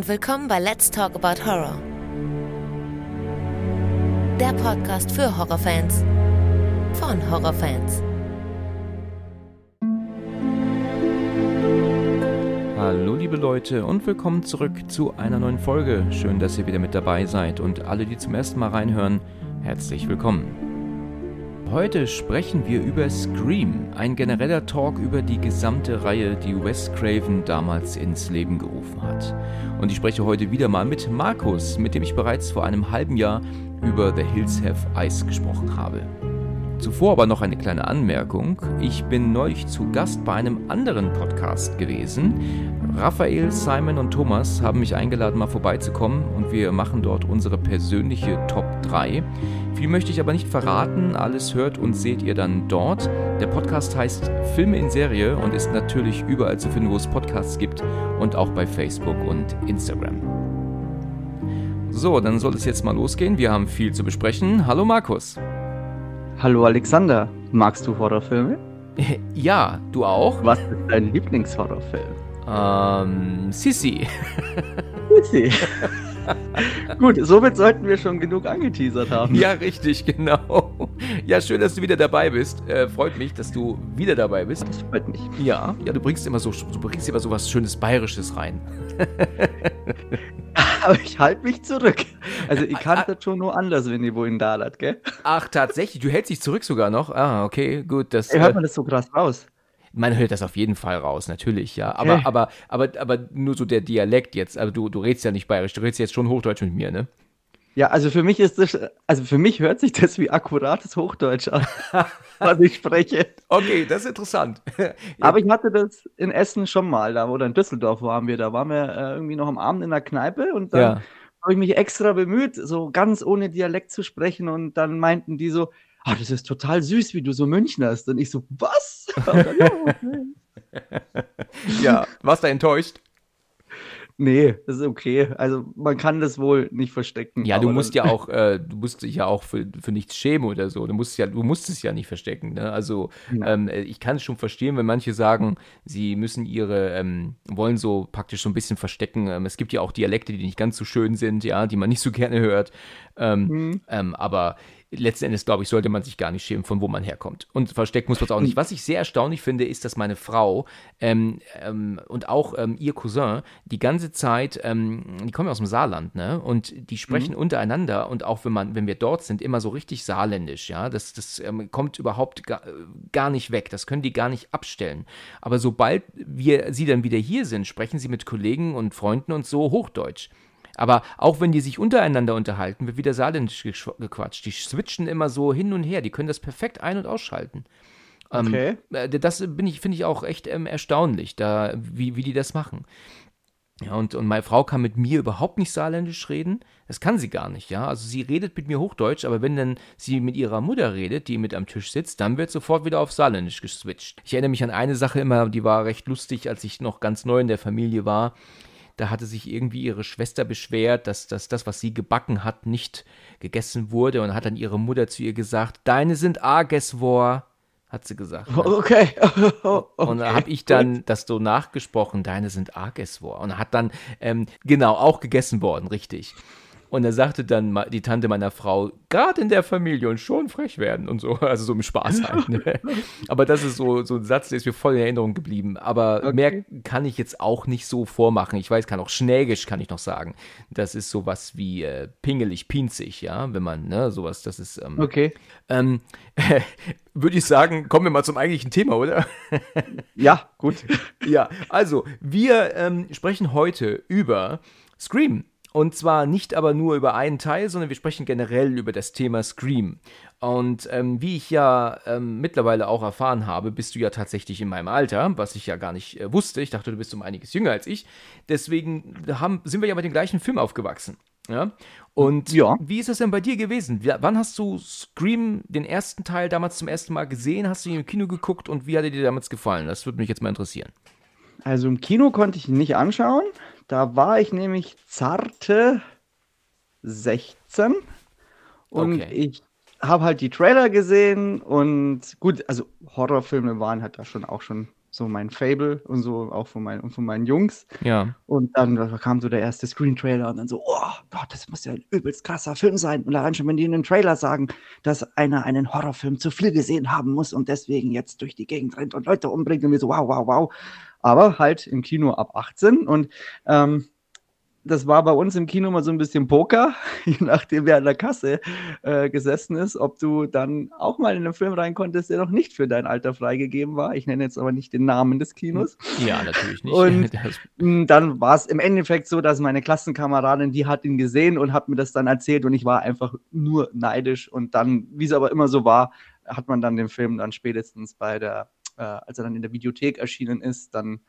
und willkommen bei Let's Talk About Horror. Der Podcast für Horrorfans von Horrorfans. Hallo liebe Leute und willkommen zurück zu einer neuen Folge. Schön, dass ihr wieder mit dabei seid und alle, die zum ersten Mal reinhören, herzlich willkommen. Heute sprechen wir über Scream, ein genereller Talk über die gesamte Reihe, die Wes Craven damals ins Leben gerufen hat. Und ich spreche heute wieder mal mit Markus, mit dem ich bereits vor einem halben Jahr über The Hills Have Ice gesprochen habe. Zuvor aber noch eine kleine Anmerkung. Ich bin neulich zu Gast bei einem anderen Podcast gewesen. Raphael, Simon und Thomas haben mich eingeladen, mal vorbeizukommen und wir machen dort unsere persönliche Top 3. Viel möchte ich aber nicht verraten, alles hört und seht ihr dann dort. Der Podcast heißt Filme in Serie und ist natürlich überall zu finden, wo es Podcasts gibt und auch bei Facebook und Instagram. So, dann soll es jetzt mal losgehen. Wir haben viel zu besprechen. Hallo Markus. Hallo Alexander, magst du Horrorfilme? Ja, du auch? Was ist dein Lieblingshorrorfilm? Ähm, Sissi. Sissi. Gut, somit sollten wir schon genug angeteasert haben. Ja, richtig, genau. Ja, schön, dass du wieder dabei bist. Äh, freut mich, dass du wieder dabei bist. Das freut mich. Ja, ja, du bringst immer so, du bringst immer so was schönes Bayerisches rein. Aber ich halte mich zurück. Also ich kann das schon nur anders, wenn ihr wohin da gell? Ach, tatsächlich, du hältst dich zurück sogar noch. Ah, okay, gut. Das, Ey, hört man das so krass raus? Man hört das auf jeden Fall raus, natürlich, ja. Aber, Okay. aber, aber, aber nur so der Dialekt jetzt. Also du, du redest ja nicht bayerisch, du redest jetzt schon Hochdeutsch mit mir, ne? Ja, also für mich ist das, also für mich hört sich das wie akkurates Hochdeutsch an, was ich spreche. Okay, das ist interessant. Ja. Aber ich hatte das in Essen schon mal, da oder in Düsseldorf waren wir, da waren wir äh, irgendwie noch am Abend in der Kneipe und dann Ja. habe ich mich extra bemüht, so ganz ohne Dialekt zu sprechen und dann meinten die so, ah, das ist total süß, wie du so Münchners. Und ich so, was? Dann, ja, okay. ja, warst du enttäuscht? nee, das ist okay. Also man kann das wohl nicht verstecken. Ja, du musst ja auch, äh, du musst dich ja auch für, für nichts schämen oder so. Du musst ja, du musst es ja nicht verstecken. Ne? Also Ja. ähm, äh, ich kann es schon verstehen, wenn manche sagen, sie müssen ihre, ähm, wollen so praktisch so ein bisschen verstecken. Ähm, es gibt ja auch Dialekte, die nicht ganz so schön sind, ja, die man nicht so gerne hört. Ähm, Hm. ähm, aber letzten Endes, glaube ich, sollte man sich gar nicht schämen, von wo man herkommt. Und verstecken muss man es auch nicht. Was ich sehr erstaunlich finde, ist, dass meine Frau ähm, ähm, und auch ähm, ihr Cousin die ganze Zeit, ähm, die kommen ja aus dem Saarland, ne? Und die sprechen untereinander und auch wenn man, wenn wir dort sind, immer so richtig saarländisch, ja. Das, das ähm, kommt überhaupt gar, gar nicht weg. Das können die gar nicht abstellen. Aber sobald wir sie dann wieder hier sind, sprechen sie mit Kollegen und Freunden und so Hochdeutsch. Aber auch wenn die sich untereinander unterhalten, wird wieder saarländisch gequatscht. Die switchen immer so hin und her. Die können das perfekt ein- und ausschalten. Ähm, Okay. äh, das bin ich, finde ich auch echt ähm, erstaunlich, da, wie, wie die das machen. Ja, und, und meine Frau kann mit mir überhaupt nicht saarländisch reden. Das kann sie gar nicht, ja. Also sie redet mit mir Hochdeutsch, aber wenn dann sie mit ihrer Mutter redet, die mit am Tisch sitzt, dann wird sofort wieder auf Saarländisch geswitcht. Ich erinnere mich an eine Sache immer, die war recht lustig, als ich noch ganz neu in der Familie war. Da hatte sich irgendwie ihre Schwester beschwert, dass, dass das, was sie gebacken hat, nicht gegessen wurde und hat dann ihre Mutter zu ihr gesagt, deine sind Ageswor, hat sie gesagt. ne? Okay. Und da habe ich dann das so nachgesprochen, deine sind Ageswor. Und hat dann, ähm, genau, auch gegessen worden, richtig. Und da sagte dann die Tante meiner Frau, gerade in der Familie und schon frech werden und so, also so im Spaß halt. Ne? Aber das ist so, so ein Satz, der ist mir voll in Erinnerung geblieben. Aber Okay. mehr kann ich jetzt auch nicht so vormachen. Ich weiß, kann auch Schnägisch, kann ich noch sagen. Das ist sowas wie äh, pingelig, pinzig, ja, wenn man, ne, sowas, das ist, ähm, Okay. ähm, würde ich sagen, kommen wir mal zum eigentlichen Thema, oder? Ja, gut. Ja, also wir ähm, sprechen heute über Scream. Und zwar nicht aber nur über einen Teil, sondern wir sprechen generell über das Thema Scream. Und ähm, wie ich ja ähm, mittlerweile auch erfahren habe, bist du ja tatsächlich in meinem Alter, was ich ja gar nicht äh, wusste. Ich dachte, du bist um einiges jünger als ich. Deswegen haben, sind wir ja mit dem gleichen Film aufgewachsen. Ja? Und Ja. wie ist das denn bei dir gewesen? Wie, wann hast du Scream, den ersten Teil, damals zum ersten Mal gesehen? Hast du ihn im Kino geguckt und wie hat er dir damals gefallen? Das würde mich jetzt mal interessieren. Also im Kino konnte ich ihn nicht anschauen. Da war ich nämlich zarte 16 und Okay. ich habe halt die Trailer gesehen und gut, also Horrorfilme waren halt da schon auch schon so mein Fable und so auch von, mein, und von meinen Jungs. Ja. Und dann kam so der erste Screen-Trailer und dann so, oh Gott, das muss ja ein übelst krasser Film sein. Und allein schon, wenn die in den Trailer sagen, dass einer einen Horrorfilm zu viel gesehen haben muss und deswegen jetzt durch die Gegend rennt und Leute umbringt und wir so, wow, wow, wow. Aber halt im Kino ab 18 und ähm, das war bei uns im Kino mal so ein bisschen Poker, je nachdem, wer an der Kasse äh, gesessen ist, ob du dann auch mal in einen Film rein konntest, der noch nicht für dein Alter freigegeben war. Ich nenne jetzt aber nicht den Namen des Kinos. Ja, natürlich nicht. Und dann war es im Endeffekt so, dass meine Klassenkameradin, die hat ihn gesehen und hat mir das dann erzählt und ich war einfach nur neidisch. Und dann, wie es aber immer so war, hat man dann den Film dann spätestens bei der, äh, als er dann in der Videothek erschienen ist, dann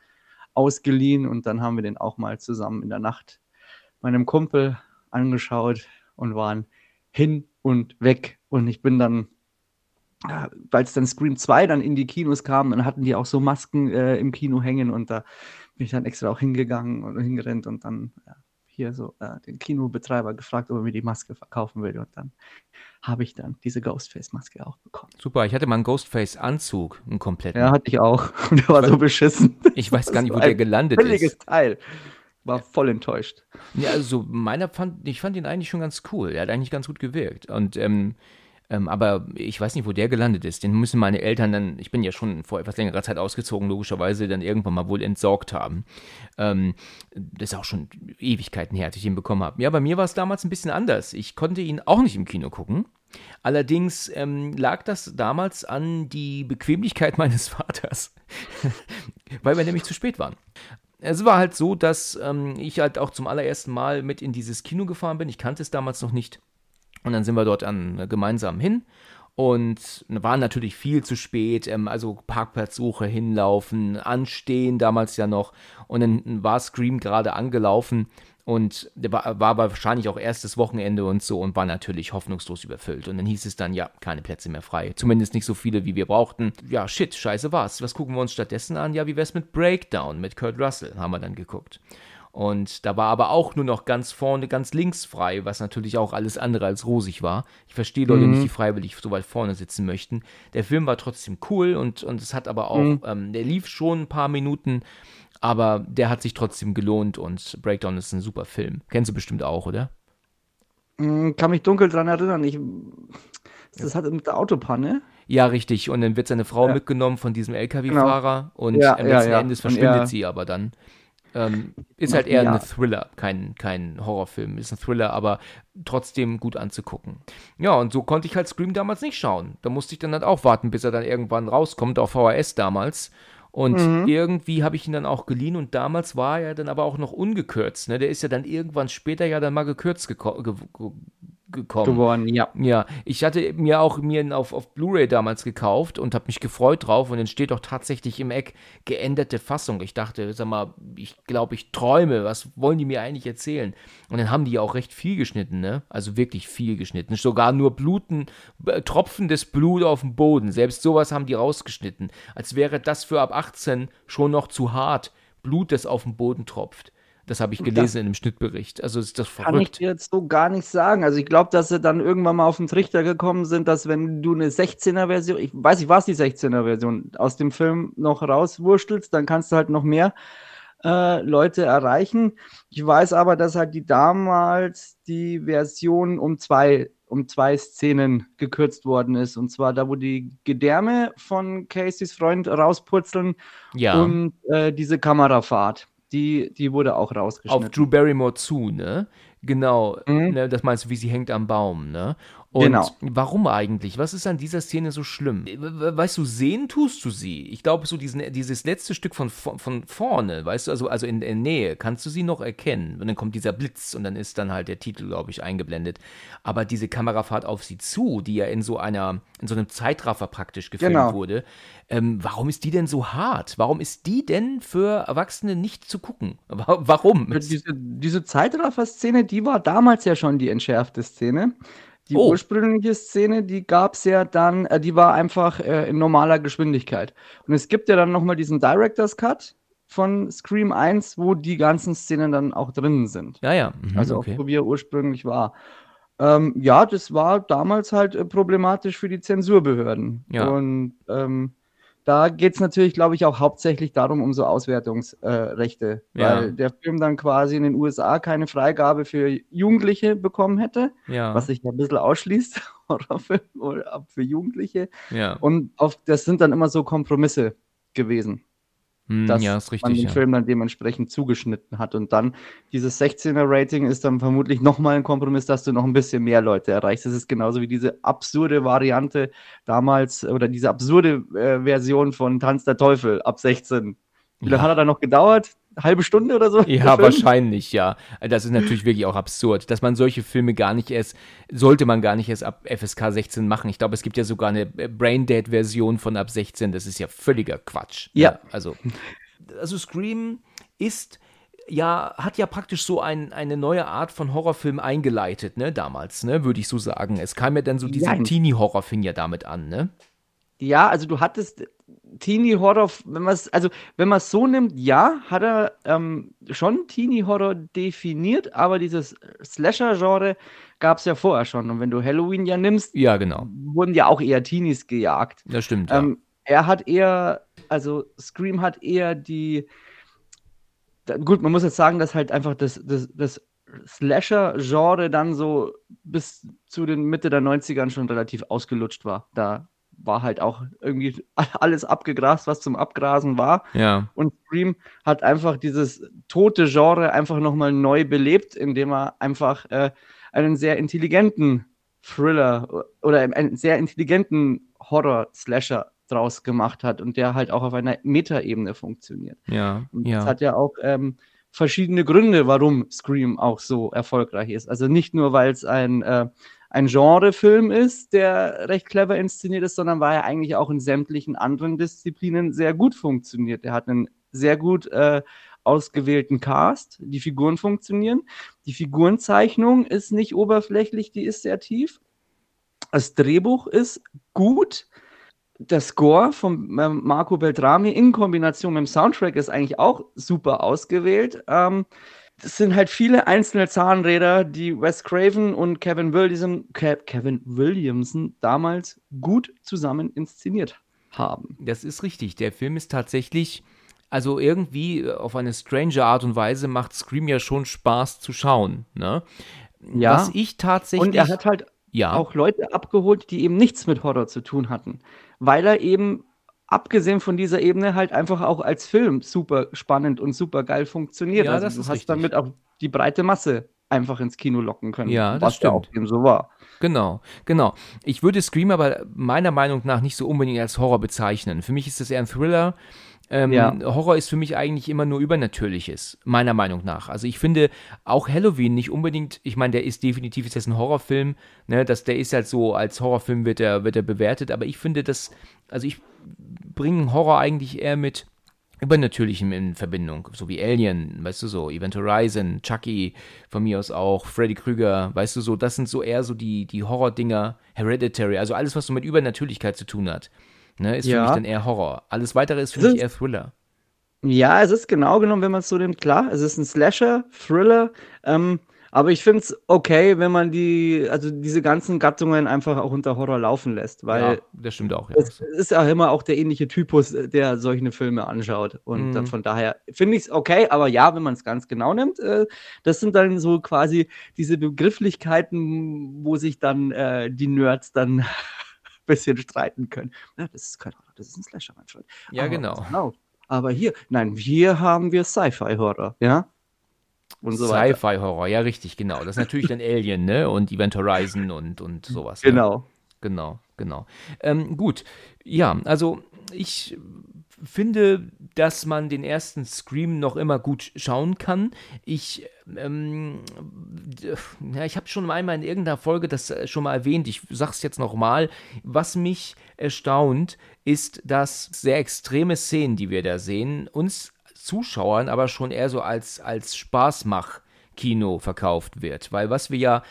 ausgeliehen und dann haben wir den auch mal zusammen in der Nacht meinem Kumpel angeschaut und waren hin und weg. Und ich bin dann, äh, weil es dann Scream 2 dann in die Kinos kam, dann hatten die auch so Masken äh, im Kino hängen und da bin ich dann extra auch hingegangen und hingerannt und dann ja, hier so äh, den Kinobetreiber gefragt, ob er mir die Maske verkaufen will. Und dann habe ich dann diese Ghostface-Maske auch bekommen. Super, ich hatte mal einen Ghostface-Anzug, einen kompletten. Ja, hatte ich auch. Und der war so beschissen. Ich weiß gar nicht, wo der gelandet ist. Billiges Teil war voll enttäuscht. Ja, also meiner fand, ich fand ihn eigentlich schon ganz cool. Er hat eigentlich ganz gut gewirkt. Und ähm, ähm, aber ich weiß nicht, wo der gelandet ist. Den müssen meine Eltern dann, ich bin ja schon vor etwas längerer Zeit ausgezogen, logischerweise dann irgendwann mal wohl entsorgt haben. Ähm, das ist auch schon Ewigkeiten her, als ich ihn bekommen habe. Ja, bei mir war es damals ein bisschen anders. Ich konnte ihn auch nicht im Kino gucken. Allerdings ähm, lag das damals an die Bequemlichkeit meines Vaters, weil wir nämlich zu spät waren es war halt so, dass ähm, ich halt auch zum allerersten Mal mit in dieses Kino gefahren bin. Ich kannte es damals noch nicht. Und dann sind wir dort an, äh, gemeinsam hin und war natürlich viel zu spät, ähm, also Parkplatzsuche hinlaufen, anstehen damals ja noch und dann war Scream gerade angelaufen und war, war wahrscheinlich auch erstes Wochenende und so und war natürlich hoffnungslos überfüllt. Und dann hieß es dann, ja, keine Plätze mehr frei. Zumindest nicht so viele, wie wir brauchten. Ja, shit, scheiße war's. Was gucken wir uns stattdessen an? Ja, wie wär's mit Breakdown mit Kurt Russell? Haben wir dann geguckt. Und da war aber auch nur noch ganz vorne, ganz links frei, was natürlich auch alles andere als rosig war. Ich verstehe Leute mhm. nicht, die freiwillig so weit vorne sitzen möchten. Der Film war trotzdem cool und, und es hat aber auch, mhm. ähm, der lief schon ein paar Minuten aber der hat sich trotzdem gelohnt und Breakdown ist ein super Film. Kennst du bestimmt auch, oder? Mm, kann mich dunkel dran erinnern. Ich, das hat mit der Autopanne. Ja, richtig. Und dann wird seine Frau ja. mitgenommen von diesem LKW-Fahrer genau. und ja, am letzten ja, Endes verschwindet sie aber dann. Ähm, ist halt eher ja. ein Thriller, kein, kein Horrorfilm, ist ein Thriller, aber trotzdem gut anzugucken. Ja, und so konnte ich halt Scream damals nicht schauen. Da musste ich dann halt auch warten, bis er dann irgendwann rauskommt, auf VHS damals. Und mhm. irgendwie habe ich ihn dann auch geliehen und damals war er dann aber auch noch ungekürzt. Ne? Der ist ja dann irgendwann später ja dann mal gekürzt geko ge gekommen. Geworden, ja. Ja, ich hatte mir auch mir auf, auf Blu-ray damals gekauft und habe mich gefreut drauf und dann steht doch tatsächlich im Eck geänderte Fassung. Ich dachte, sag mal, ich glaube, ich träume. Was wollen die mir eigentlich erzählen? Und dann haben die ja auch recht viel geschnitten, ne? Also wirklich viel geschnitten. Sogar nur Bluten, äh, tropfendes Blut auf dem Boden. Selbst sowas haben die rausgeschnitten. Als wäre das für ab 18 schon noch zu hart. Blut, das auf dem Boden tropft. Das habe ich gelesen das in dem Schnittbericht. Also ist das verrückt. Kann ich dir jetzt so gar nicht sagen. Also ich glaube, dass sie dann irgendwann mal auf den Trichter gekommen sind, dass wenn du eine 16er-Version, ich weiß nicht, was die 16er-Version, aus dem Film noch rauswurstelst, dann kannst du halt noch mehr äh, Leute erreichen. Ich weiß aber, dass halt die damals die Version um zwei um zwei Szenen gekürzt worden ist. Und zwar da, wo die Gedärme von Caseys Freund rauspurzeln ja. und äh, diese Kamerafahrt die, die wurde auch rausgeschnitten. Auf Drew Barrymore zu, ne? Genau, mhm. ne, das meinst du, wie sie hängt am Baum, ne? Und genau. warum eigentlich? Was ist an dieser Szene so schlimm? Weißt du, sehen tust du sie. Ich glaube, so diesen, dieses letzte Stück von, von vorne, weißt du, also, also in der Nähe, kannst du sie noch erkennen. Und dann kommt dieser Blitz und dann ist dann halt der Titel, glaube ich, eingeblendet. Aber diese Kamerafahrt auf sie zu, die ja in so einer, in so einem Zeitraffer praktisch gefilmt genau. wurde, ähm, warum ist die denn so hart? Warum ist die denn für Erwachsene nicht zu gucken? Warum? Diese, diese Zeitraffer-Szene, die war damals ja schon die entschärfte Szene. Die oh. ursprüngliche Szene, die gab es ja dann, äh, die war einfach äh, in normaler Geschwindigkeit. Und es gibt ja dann nochmal diesen Director's Cut von Scream 1, wo die ganzen Szenen dann auch drinnen sind. Ja, ja. Mhm, also okay. auch, wie er ursprünglich war. Ähm, ja, das war damals halt äh, problematisch für die Zensurbehörden. Ja. Und ähm, da geht es natürlich, glaube ich, auch hauptsächlich darum, um so Auswertungsrechte, äh, Ja. weil der Film dann quasi in den USA keine Freigabe für Jugendliche bekommen hätte, Ja. was sich ja ein bisschen ausschließt, Horrorfilm oder ab für Jugendliche. ja. Und auf, das sind dann immer so Kompromisse gewesen, dass ja, ist man richtig. den Ja. Film dann dementsprechend zugeschnitten hat. Und dann dieses 16er-Rating ist dann vermutlich nochmal ein Kompromiss, dass du noch ein bisschen mehr Leute erreichst. Das ist genauso wie diese absurde Variante damals oder diese absurde äh, Version von Tanz der Teufel ab 16. Wie lange Ja. hat er da noch gedauert? Halbe Stunde oder so? Ja, wahrscheinlich, ja. Das ist natürlich wirklich auch absurd, dass man solche Filme gar nicht erst, sollte man gar nicht erst ab FSK 16 machen. Ich glaube, es gibt ja sogar eine Braindead-Version von ab 16. Das ist ja völliger Quatsch. Ja. Also, also Scream ist ja, hat ja praktisch so ein, eine neue Art von Horrorfilm eingeleitet, ne, damals, ne, würde ich so sagen. Es kam ja dann so, dieser. Teenie-Horror fing ja damit an, ne? Ja, also du hattest Teenie-Horror, wenn man es, also wenn man es so nimmt, ja, hat er ähm, schon Teenie-Horror definiert, aber dieses Slasher-Genre gab es ja vorher schon. Und wenn du Halloween ja nimmst, Ja, genau. wurden ja auch eher Teenies gejagt. Das stimmt, ja. Ähm, er hat eher, also Scream hat eher die, da, gut, man muss jetzt sagen, dass halt einfach das, das, das Slasher-Genre dann so bis zu den Mitte der 90ern schon relativ ausgelutscht war. Da war halt auch irgendwie alles abgegrast, was zum Abgrasen war. ja. Und Scream hat einfach dieses tote Genre einfach nochmal neu belebt, indem er einfach äh, einen sehr intelligenten Thriller oder einen sehr intelligenten Horror-Slasher draus gemacht hat und der halt auch auf einer Metaebene funktioniert. Ja, Und ja. das hat ja auch ähm, verschiedene Gründe, warum Scream auch so erfolgreich ist. Also nicht nur, weil es ein, äh, ein Genrefilm ist, der recht clever inszeniert ist, sondern weil er eigentlich auch in sämtlichen anderen Disziplinen sehr gut funktioniert. Er hat einen sehr gut äh, ausgewählten Cast, die Figuren funktionieren, die Figurenzeichnung ist nicht oberflächlich, die ist sehr tief. Das Drehbuch ist gut. Der Score von ähm, Marco Beltrami in Kombination mit dem Soundtrack ist eigentlich auch super ausgewählt. Ähm, das sind halt viele einzelne Zahnräder, die Wes Craven und Kevin Williamson, Ke Kevin Williamson damals gut zusammen inszeniert haben. Das ist richtig. Der Film ist tatsächlich, also irgendwie äh, auf eine strange Art und Weise macht Scream ja schon Spaß zu schauen. Ne? Ja. Was ich tatsächlich. Und er hat halt ja, auch Leute abgeholt, die eben nichts mit Horror zu tun hatten, weil er eben abgesehen von dieser Ebene halt einfach auch als Film super spannend und super geil funktioniert. Ja, also das du ist hast richtig. damit auch die breite Masse einfach ins Kino locken können. Ja, das was ja auch stimmt. eben so war. genau, genau. Ich würde Scream aber meiner Meinung nach nicht so unbedingt als Horror bezeichnen. Für mich ist das eher ein Thriller. Ähm, Ja. Horror ist für mich eigentlich immer nur Übernatürliches, meiner Meinung nach. Also ich finde auch Halloween nicht unbedingt, ich meine, der ist definitiv ist das ein Horrorfilm, ne, das, der ist halt so, als Horrorfilm wird er, wird er bewertet, aber ich finde das, also ich bringe Horror eigentlich eher mit Übernatürlichem in Verbindung, so wie Alien, weißt du so, Event Horizon, Chucky, von mir aus auch, Freddy Krüger, weißt du so, das sind so eher so die, die Horror-Dinger, Hereditary, also alles, was so mit Übernatürlichkeit zu tun hat, ne, ist für Ja. mich dann eher Horror. Alles weitere ist für Das mich eher Thriller. Ja, es ist genau genommen, wenn man es so nimmt, klar, es ist ein Slasher, Thriller, ähm, aber ich finde es okay, wenn man die, also diese ganzen Gattungen einfach auch unter Horror laufen lässt, weil ja, das stimmt auch, ja. es ist ja immer auch der ähnliche Typus, der solche Filme anschaut. Und Mhm. dann von daher finde ich es okay, aber ja, wenn man es ganz genau nimmt, äh, das sind dann so quasi diese Begrifflichkeiten, wo sich dann äh, die Nerds dann bisschen streiten können. Ja, das ist kein Horror, das ist ein Slasher, mein Freund. Ja, Aber- genau. genau. Aber hier, nein, hier haben wir Sci-Fi-Horror, ja? Und so weiter. Sci-Fi-Horror, ja, richtig, genau. Das ist natürlich dann Alien, ne? Und Event Horizon und, und sowas. Ne? Genau. Genau, genau. Ähm, gut, ja, also ich finde, dass man den ersten Scream noch immer gut schauen kann. Ich, ähm, ja, ich habe schon einmal in irgendeiner Folge das äh, schon mal erwähnt. Ich sag's jetzt nochmal. Was mich erstaunt, ist, dass sehr extreme Szenen, die wir da sehen, uns Zuschauern aber schon eher so als, als Spaßmach-Kino verkauft wird. Weil was wir ja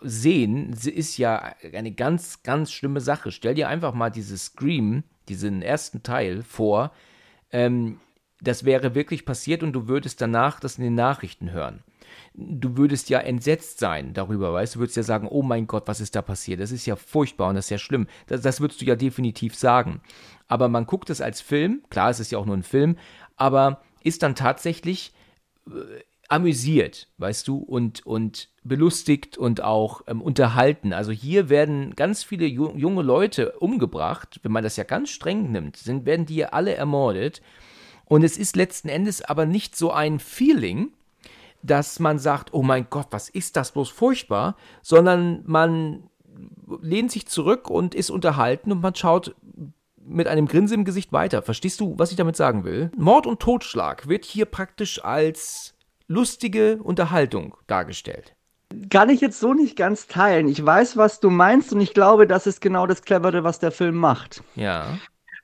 sehen, sie ist ja eine ganz, ganz schlimme Sache. Stell dir einfach mal dieses Scream, diesen ersten Teil vor. Ähm, das wäre wirklich passiert und du würdest danach das in den Nachrichten hören. du würdest ja entsetzt sein darüber, weißt du, würdest ja sagen, oh mein Gott, was ist da passiert? Das ist ja furchtbar und das ist ja schlimm. Das, das würdest du ja definitiv sagen. Aber man guckt es als Film, klar, es ist ja auch nur ein Film, aber ist dann tatsächlich äh, amüsiert, weißt du, und, und belustigt und auch ähm, unterhalten. Also hier werden ganz viele ju junge Leute umgebracht, wenn man das ja ganz streng nimmt, sind, werden die ja alle ermordet. Und es ist letzten Endes aber nicht so ein Feeling, dass man sagt, oh mein Gott, was ist das bloß furchtbar, sondern man lehnt sich zurück und ist unterhalten und man schaut mit einem Grinsen im Gesicht weiter. Verstehst du, was ich damit sagen will? Mord und Totschlag wird hier praktisch als lustige Unterhaltung dargestellt. Kann ich jetzt so nicht ganz teilen. Ich weiß, was du meinst und ich glaube, das ist genau das Clevere, was der Film macht. Ja.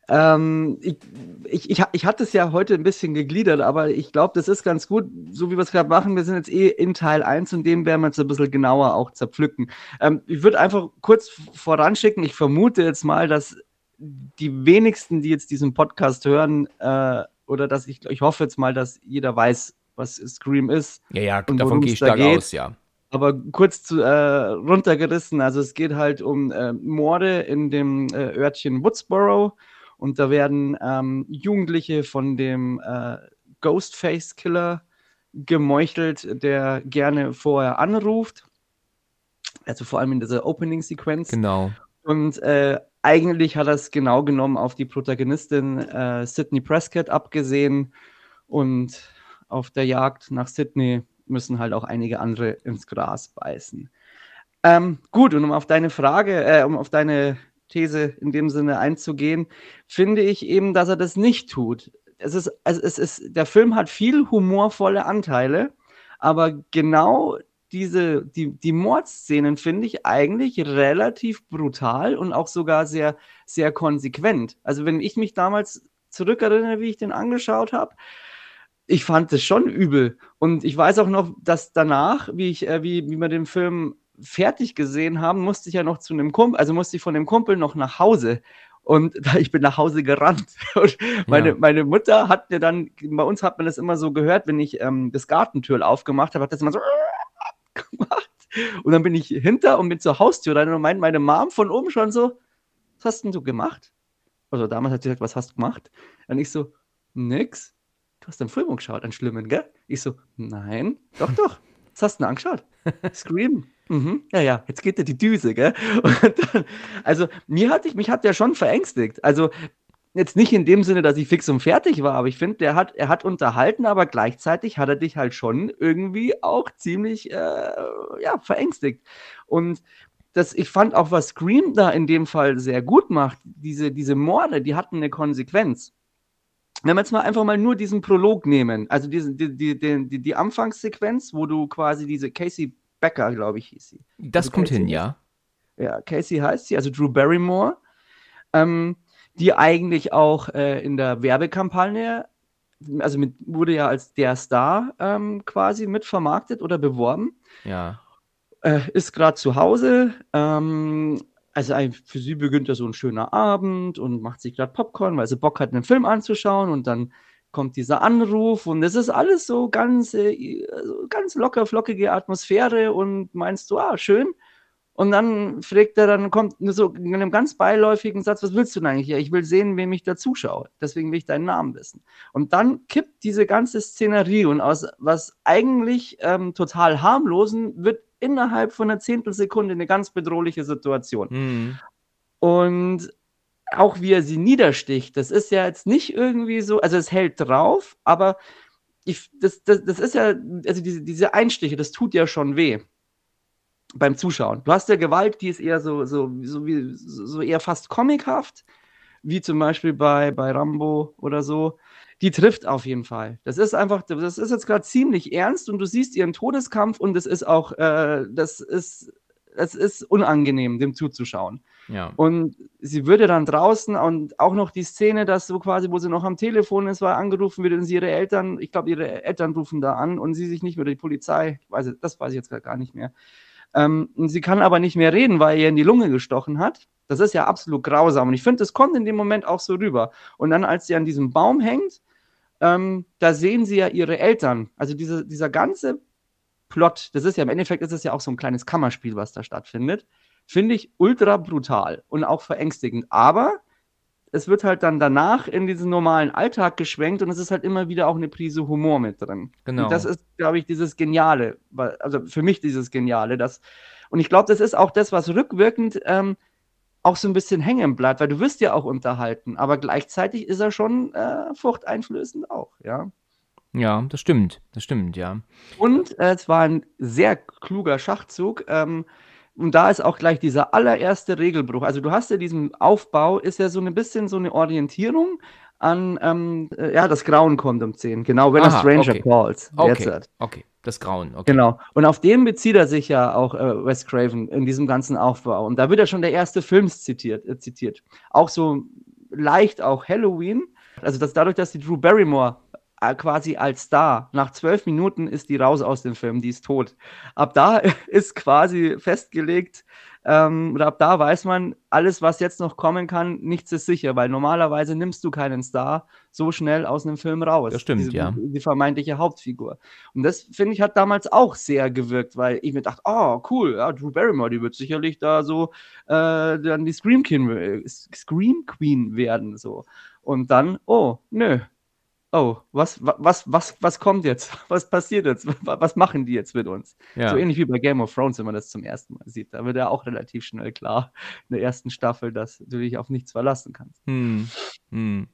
Ähm, ich, ich, ich, ich hatte es ja heute ein bisschen gegliedert, aber ich glaube, das ist ganz gut, so wie wir es gerade machen. Wir sind jetzt eh in Teil 1 und dem werden wir jetzt ein bisschen genauer auch zerpflücken. Ähm, ich würde einfach kurz voranschicken, ich vermute jetzt mal, dass die wenigsten, die jetzt diesen Podcast hören, äh, oder dass ich, ich hoffe jetzt mal, dass jeder weiß, was Scream ist. Ja, ja, davon gehe ich stark geht. aus, ja. Aber kurz zu, äh, runtergerissen, also es geht halt um äh, Morde in dem äh, Örtchen Woodsboro und da werden ähm, Jugendliche von dem äh, Ghostface-Killer gemeuchelt, der gerne vorher anruft. Also vor allem in dieser Opening-Sequenz. Genau. Und äh, eigentlich hat er es genau genommen auf die Protagonistin äh, Sydney Prescott abgesehen und auf der Jagd nach Sydney müssen halt auch einige andere ins Gras beißen. Ähm, gut, und um auf deine Frage, äh, um auf deine These in dem Sinne einzugehen, finde ich eben, dass er das nicht tut. Es ist, also es ist, der Film hat viel humorvolle Anteile, aber genau diese, die, die Mordszenen finde ich eigentlich relativ brutal und auch sogar sehr, sehr konsequent. Also wenn ich mich damals zurückerinnere, wie ich den angeschaut habe, ich fand es schon übel. Und ich weiß auch noch, dass danach, wie ich, äh, wie, wie wir den Film fertig gesehen haben, musste ich ja noch zu einem Kumpel, also musste ich von dem Kumpel noch nach Hause. Und ich bin nach Hause gerannt. Und meine, ja. meine Mutter hat mir dann, bei uns hat man das immer so gehört, wenn ich ähm, das Gartentür aufgemacht habe, hat das immer so gemacht. Und dann bin ich hinter und bin zur Haustür rein und meint meine Mom von oben schon so, was hast denn du gemacht? Also damals hat sie gesagt, was hast du gemacht? Und ich so, nix du hast einen Film geschaut, einen schlimmen, gell? Ich so, nein, doch, doch. Was hast du denn angeschaut? Scream. Mhm. Ja, ja, jetzt geht dir die Düse, gell? Dann, also, mir hat ich, mich hat der schon verängstigt. Also, jetzt nicht in dem Sinne, dass ich fix und fertig war, aber ich finde, der hat, er hat unterhalten, aber gleichzeitig hat er dich halt schon irgendwie auch ziemlich, äh, ja, verängstigt. Und das, ich fand auch, was Scream da in dem Fall sehr gut macht, diese, diese Morde, die hatten eine Konsequenz wenn wir jetzt mal einfach mal nur diesen Prolog nehmen, also diese, die, die, die, die Anfangssequenz, wo du quasi diese Casey Becker, glaube ich, hieß sie. Das also kommt Casey hin, ja. Ja, Casey heißt sie, also Drew Barrymore, ähm, die eigentlich auch äh, in der Werbekampagne, also mit, wurde ja als der Star ähm, quasi mitvermarktet oder beworben. Ja. Äh, ist gerade zu Hause, ähm, also für sie beginnt ja so ein schöner Abend und macht sich gerade Popcorn, weil sie Bock hat, einen Film anzuschauen und dann kommt dieser Anruf und es ist alles so ganz, äh, ganz locker, flockige Atmosphäre und meinst du, ah, schön. Und dann fragt er, dann kommt so in einem ganz beiläufigen Satz, was willst du denn eigentlich? Ja, ich will sehen, wem ich da zuschaue. Deswegen will ich deinen Namen wissen. Und dann kippt diese ganze Szenerie und aus was eigentlich ähm, total harmlosen wird innerhalb von einer Zehntelsekunde eine ganz bedrohliche Situation. Mhm. Und auch wie er sie niedersticht, das ist ja jetzt nicht irgendwie so, also es hält drauf, aber ich, das, das, das ist ja, also diese, diese Einstiche, das tut ja schon weh beim Zuschauen. Du hast ja Gewalt, die ist eher so, so, so, wie, so eher fast comichaft, wie zum Beispiel bei, bei Rambo oder so die trifft auf jeden Fall. Das ist einfach, das ist jetzt gerade ziemlich ernst und du siehst ihren Todeskampf und es ist auch, äh, das ist, es ist unangenehm, dem zuzuschauen. Ja. Und sie würde dann draußen und auch noch die Szene, dass so quasi, wo sie noch am Telefon ist, war angerufen wird und sie ihre Eltern, ich glaube, ihre Eltern rufen da an und sie sich nicht mehr, die Polizei, weiß, das weiß ich jetzt gar nicht mehr. Ähm, sie kann aber nicht mehr reden, weil ihr in die Lunge gestochen hat. Das ist ja absolut grausam. Und ich finde, das kommt in dem Moment auch so rüber. Und dann, als sie an diesem Baum hängt, ähm, da sehen sie ja ihre Eltern. Also diese, dieser ganze Plot, das ist ja im Endeffekt ist es ja auch so ein kleines Kammerspiel, was da stattfindet, finde ich ultra brutal und auch verängstigend. Aber es wird halt dann danach in diesen normalen Alltag geschwenkt und es ist halt immer wieder auch eine Prise Humor mit drin. Genau. Und das ist, glaube ich, dieses Geniale, also für mich dieses Geniale. Das, und ich glaube, das ist auch das, was rückwirkend ähm, auch so ein bisschen hängen bleibt, weil du wirst ja auch unterhalten, aber gleichzeitig ist er schon äh, furchteinflößend auch, ja. Ja, das stimmt, das stimmt, ja. Und äh, es war ein sehr kluger Schachzug. Ähm, und da ist auch gleich dieser allererste Regelbruch. Also du hast ja diesen Aufbau, ist ja so ein bisschen so eine Orientierung an, ähm, äh, ja, das Grauen kommt um 10. Genau, wenn er Stranger okay. Calls. Okay, okay, das Grauen, okay. Genau. Und auf den bezieht er sich ja auch äh, Wes Craven in diesem ganzen Aufbau. Und da wird ja schon der erste Film zitiert, äh, zitiert. Auch so leicht auch Halloween. Also dass dadurch, dass die Drew Barrymore äh, quasi als Star. Nach zwölf Minuten ist die raus aus dem Film, die ist tot. Ab da ist quasi festgelegt, ähm, oder ab da weiß man, alles, was jetzt noch kommen kann, nichts ist sicher, weil normalerweise nimmst du keinen Star so schnell aus einem Film raus. Das stimmt, Diese, ja. Die vermeintliche Hauptfigur. Und das, finde ich, hat damals auch sehr gewirkt, weil ich mir dachte, oh, cool, ja, Drew Barrymore, die wird sicherlich da so äh, dann die Scream Queen, Scream Queen werden, so. Und dann, oh, nö, oh, was, was, was, was kommt jetzt? Was passiert jetzt? Was machen die jetzt mit uns? Ja. So ähnlich wie bei Game of Thrones, wenn man das zum ersten Mal sieht. Da wird ja auch relativ schnell klar in der ersten Staffel, dass du dich auf nichts verlassen kannst. Hm. Hm.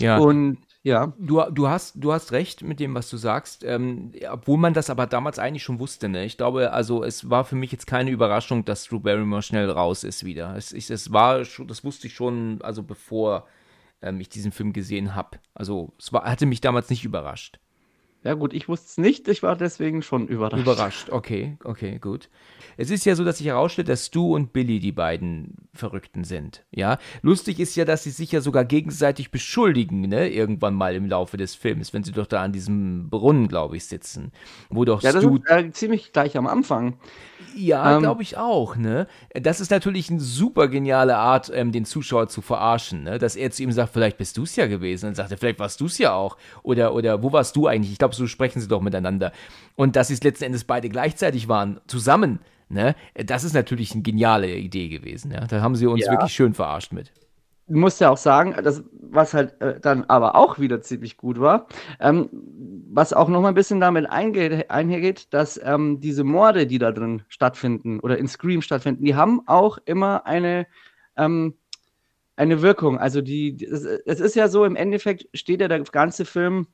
Ja. Und ja. Du, du, hast, du hast recht mit dem, was du sagst, ähm, obwohl man das aber damals eigentlich schon wusste. Ne? Ich glaube, also es war für mich jetzt keine Überraschung, dass Drew Barrymore schnell raus ist wieder. Es, ich, es war schon, das wusste ich schon, also bevor ähm, ich diesen Film gesehen habe. Also es war, hatte mich damals nicht überrascht. Ja gut, ich wusste es nicht, ich war deswegen schon überrascht. Überrascht, okay, okay, gut. Es ist ja so, dass sich herausstellt, dass Stu und Billy die beiden Verrückten sind, ja. Lustig ist ja, dass sie sich ja sogar gegenseitig beschuldigen, ne, irgendwann mal im Laufe des Films, wenn sie doch da an diesem Brunnen, glaube ich, sitzen, wo doch ja, Stu... Das ist, äh, ziemlich gleich am Anfang. Ja, ähm, glaube ich auch, ne? Das ist natürlich eine super geniale Art, ähm, den Zuschauer zu verarschen, ne? Dass er zu ihm sagt, vielleicht bist du es ja gewesen. Und sagt er, vielleicht warst du es ja auch. Oder, oder wo warst du eigentlich? Ich glaube, so sprechen sie doch miteinander. Und dass sie es letzten Endes beide gleichzeitig waren, zusammen, ne? Das ist natürlich eine geniale Idee gewesen, ja? Da haben sie uns ja. wirklich schön verarscht mit muss ja auch sagen, das, was halt äh, dann aber auch wieder ziemlich gut war, ähm, was auch noch mal ein bisschen damit einhergeht, dass ähm, diese Morde, die da drin stattfinden oder in Scream stattfinden, die haben auch immer eine, ähm, eine Wirkung. Also die, es ist ja so, im Endeffekt steht ja der ganze Film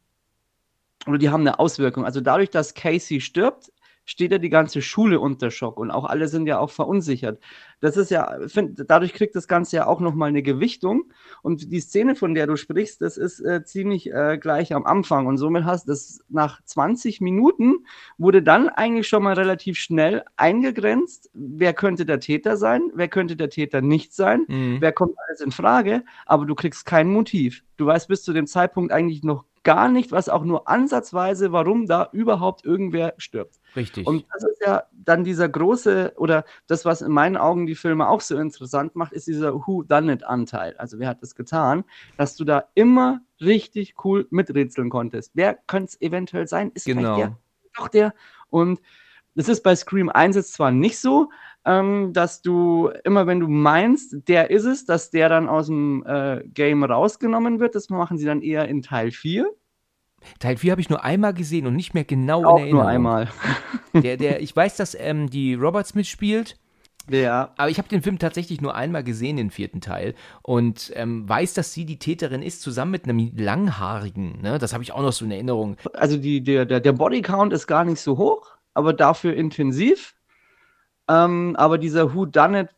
oder die haben eine Auswirkung. Also dadurch, dass Casey stirbt, steht ja die ganze Schule unter Schock und auch alle sind ja auch verunsichert. Das ist ja, find, dadurch kriegt das Ganze ja auch nochmal eine Gewichtung. Und die Szene, von der du sprichst, das ist äh, ziemlich äh, gleich am Anfang. Und somit hast das nach 20 Minuten wurde dann eigentlich schon mal relativ schnell eingegrenzt, wer könnte der Täter sein, wer könnte der Täter nicht sein, mhm. wer kommt alles in Frage, aber du kriegst kein Motiv. Du weißt bis zu dem Zeitpunkt eigentlich noch gar nicht, was auch nur ansatzweise, warum da überhaupt irgendwer stirbt. Richtig. Und das ist ja dann dieser große, oder das, was in meinen Augen die Filme auch so interessant macht, ist dieser Who-Done-It-Anteil. Also wer hat das getan, dass du da immer richtig cool miträtseln konntest. Wer könnte es eventuell sein? Ist genau. der? Doch der. Und das ist bei Scream 1 jetzt zwar nicht so, ähm, dass du immer, wenn du meinst, der ist es, dass der dann aus dem äh, Game rausgenommen wird. Das machen sie dann eher in Teil 4. Teil 4 habe ich nur einmal gesehen und nicht mehr genau Auch in Erinnerung. Nur einmal. Der, der, ich weiß, dass ähm, die Roberts mitspielt. Ja. Aber ich habe den Film tatsächlich nur einmal gesehen, den vierten Teil, und ähm, weiß, dass sie die Täterin ist, zusammen mit einem Langhaarigen. Ne? Das habe ich auch noch so in Erinnerung. Also die, der, der, der Bodycount ist gar nicht so hoch, aber dafür intensiv. Ähm, aber dieser Who Done It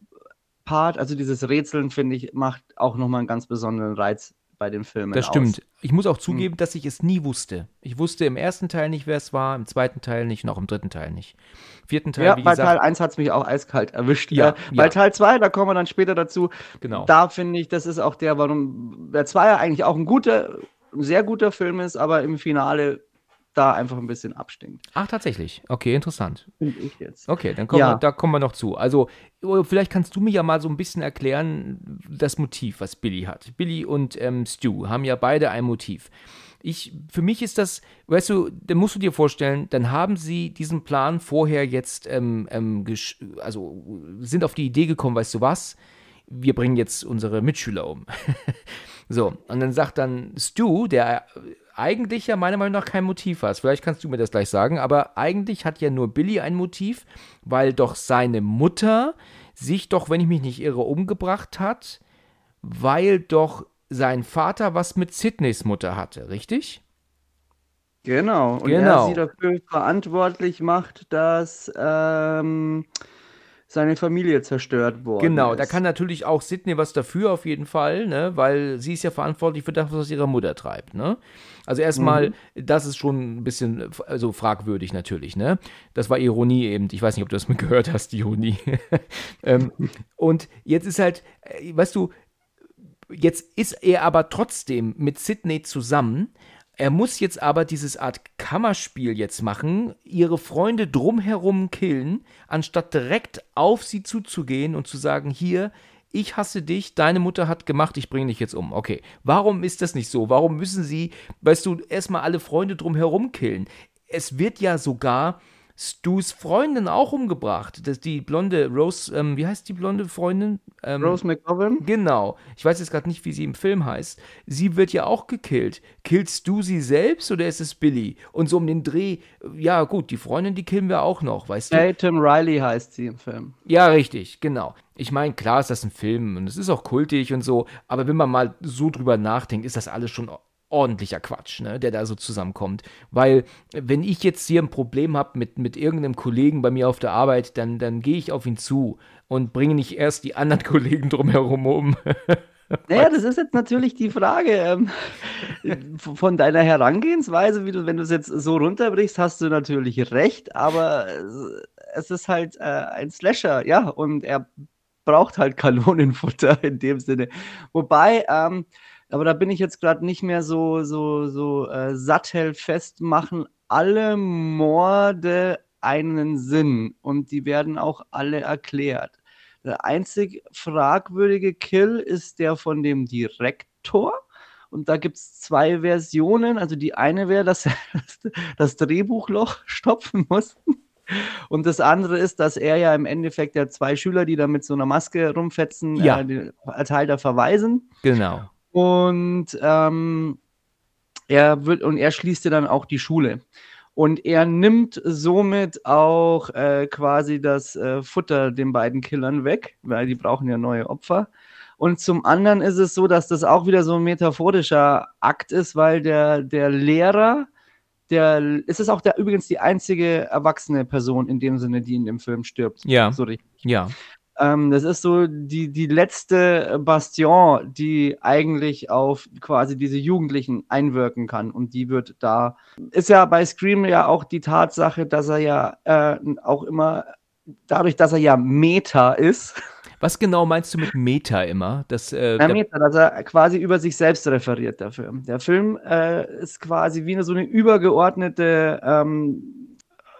Part, also dieses Rätseln, finde ich, macht auch nochmal einen ganz besonderen Reiz bei den Filmen. Das stimmt. Aus. Ich muss auch zugeben, hm. dass ich es nie wusste. Ich wusste im ersten Teil nicht, wer es war, im zweiten Teil nicht, noch im dritten Teil nicht. Vierten Teil, ja, bei gesagt, Teil 1 hat es mich auch eiskalt erwischt. Ja, äh, Bei ja. Teil 2, da kommen wir dann später dazu. Genau. Da finde ich, das ist auch der, warum der 2 ja eigentlich auch ein guter, ein sehr guter Film ist, aber im Finale da einfach ein bisschen abstinkt. Ach, tatsächlich. Okay, interessant. Finde ich jetzt. Okay, dann kommen Ja. wir, da kommen wir noch zu. Also, oh, vielleicht kannst du mir ja mal so ein bisschen erklären, das Motiv, was Billy hat. Billy und ähm, Stu haben ja beide ein Motiv. Ich, für mich ist das, weißt du, dann musst du dir vorstellen, dann haben sie diesen Plan vorher jetzt, ähm, ähm, also sind auf die Idee gekommen, weißt du was? Wir bringen jetzt unsere Mitschüler um. so, und dann sagt dann Stu, der eigentlich ja meiner Meinung nach kein Motiv hat. Vielleicht kannst du mir das gleich sagen, aber eigentlich hat ja nur Billy ein Motiv, weil doch seine Mutter sich doch, wenn ich mich nicht irre, umgebracht hat, weil doch sein Vater was mit Sidneys Mutter hatte, richtig? Genau. Und Genau. er sie dafür verantwortlich macht, dass ähm, seine Familie zerstört worden Genau, ist. da kann natürlich auch Sidney was dafür auf jeden Fall, ne? weil sie ist ja verantwortlich für das, was ihre Mutter treibt. Ne? Also erstmal, das ist schon ein bisschen also fragwürdig natürlich. Ne? Das war Ironie eben. Ich weiß nicht, ob du das mit gehört hast, die Ironie. ähm, und jetzt ist halt, äh, weißt du, jetzt ist er aber trotzdem mit Sidney zusammen. Er muss jetzt aber dieses Art Kammerspiel jetzt machen, ihre Freunde drumherum killen, anstatt direkt auf sie zuzugehen und zu sagen, hier, ich hasse dich, deine Mutter hat gemacht, ich bringe dich jetzt um. Okay, warum ist das nicht so? Warum müssen sie, weißt du, erstmal alle Freunde drumherum killen? Es wird ja sogar Stu's Freundin auch umgebracht. Das, die blonde Rose, ähm, wie heißt die blonde Freundin? Ähm, Rose McGovern? Genau. Ich weiß jetzt gerade nicht, wie sie im Film heißt. Sie wird ja auch gekillt. Killst du sie selbst oder ist es Billy? Und so um den Dreh, ja gut, die Freundin, die killen wir auch noch, weißt du? Tatum Riley heißt sie im Film. Ja, richtig, genau. Ich meine, klar ist das ein Film und es ist auch kultig und so, aber wenn man mal so drüber nachdenkt, ist das alles schon ordentlicher Quatsch, ne, der da so zusammenkommt. Weil, wenn ich jetzt hier ein Problem habe mit, mit irgendeinem Kollegen bei mir auf der Arbeit, dann, dann gehe ich auf ihn zu und bringe nicht erst die anderen Kollegen drumherum um. Naja, das ist jetzt natürlich die Frage ähm, von deiner Herangehensweise, wie du, wenn du es jetzt so runterbrichst, hast du natürlich recht, aber es- es ist halt äh, ein Slasher, ja, und er braucht halt Kanonenfutter in dem Sinne. Wobei, ähm, aber da bin ich jetzt gerade nicht mehr so, so, so äh, sattelfest, machen alle Morde einen Sinn und die werden auch alle erklärt. Der einzig fragwürdige Kill ist der von dem Direktor. Und da gibt es zwei Versionen. Also die eine wäre, dass er das Drehbuchloch stopfen muss. Und das andere ist, dass er ja im Endeffekt ja zwei Schüler, die da mit so einer Maske rumfetzen, Ja. äh, den Teil da verweisen. genau. Und ähm, er wird und er schließt ja dann auch die Schule. Und er nimmt somit auch äh, quasi das äh, Futter den beiden Killern weg, weil die brauchen ja neue Opfer. Und zum anderen ist es so, dass das auch wieder so ein metaphorischer Akt ist, weil der, der Lehrer, der, es ist auch der, übrigens die einzige erwachsene Person in dem Sinne, die in dem Film stirbt. Ja. So richtig. Ja. Ähm, das ist so die, die letzte Bastion, die eigentlich auf quasi diese Jugendlichen einwirken kann. Und die wird da. Ist ja bei Scream ja auch die Tatsache, dass er ja äh, auch immer, dadurch, dass er ja Meta ist, Was genau meinst du mit Meta immer? Das, äh, ja, Meta, dass er quasi über sich selbst referiert, der Film. Der Film äh, ist quasi wie eine, so eine übergeordnete. Ähm,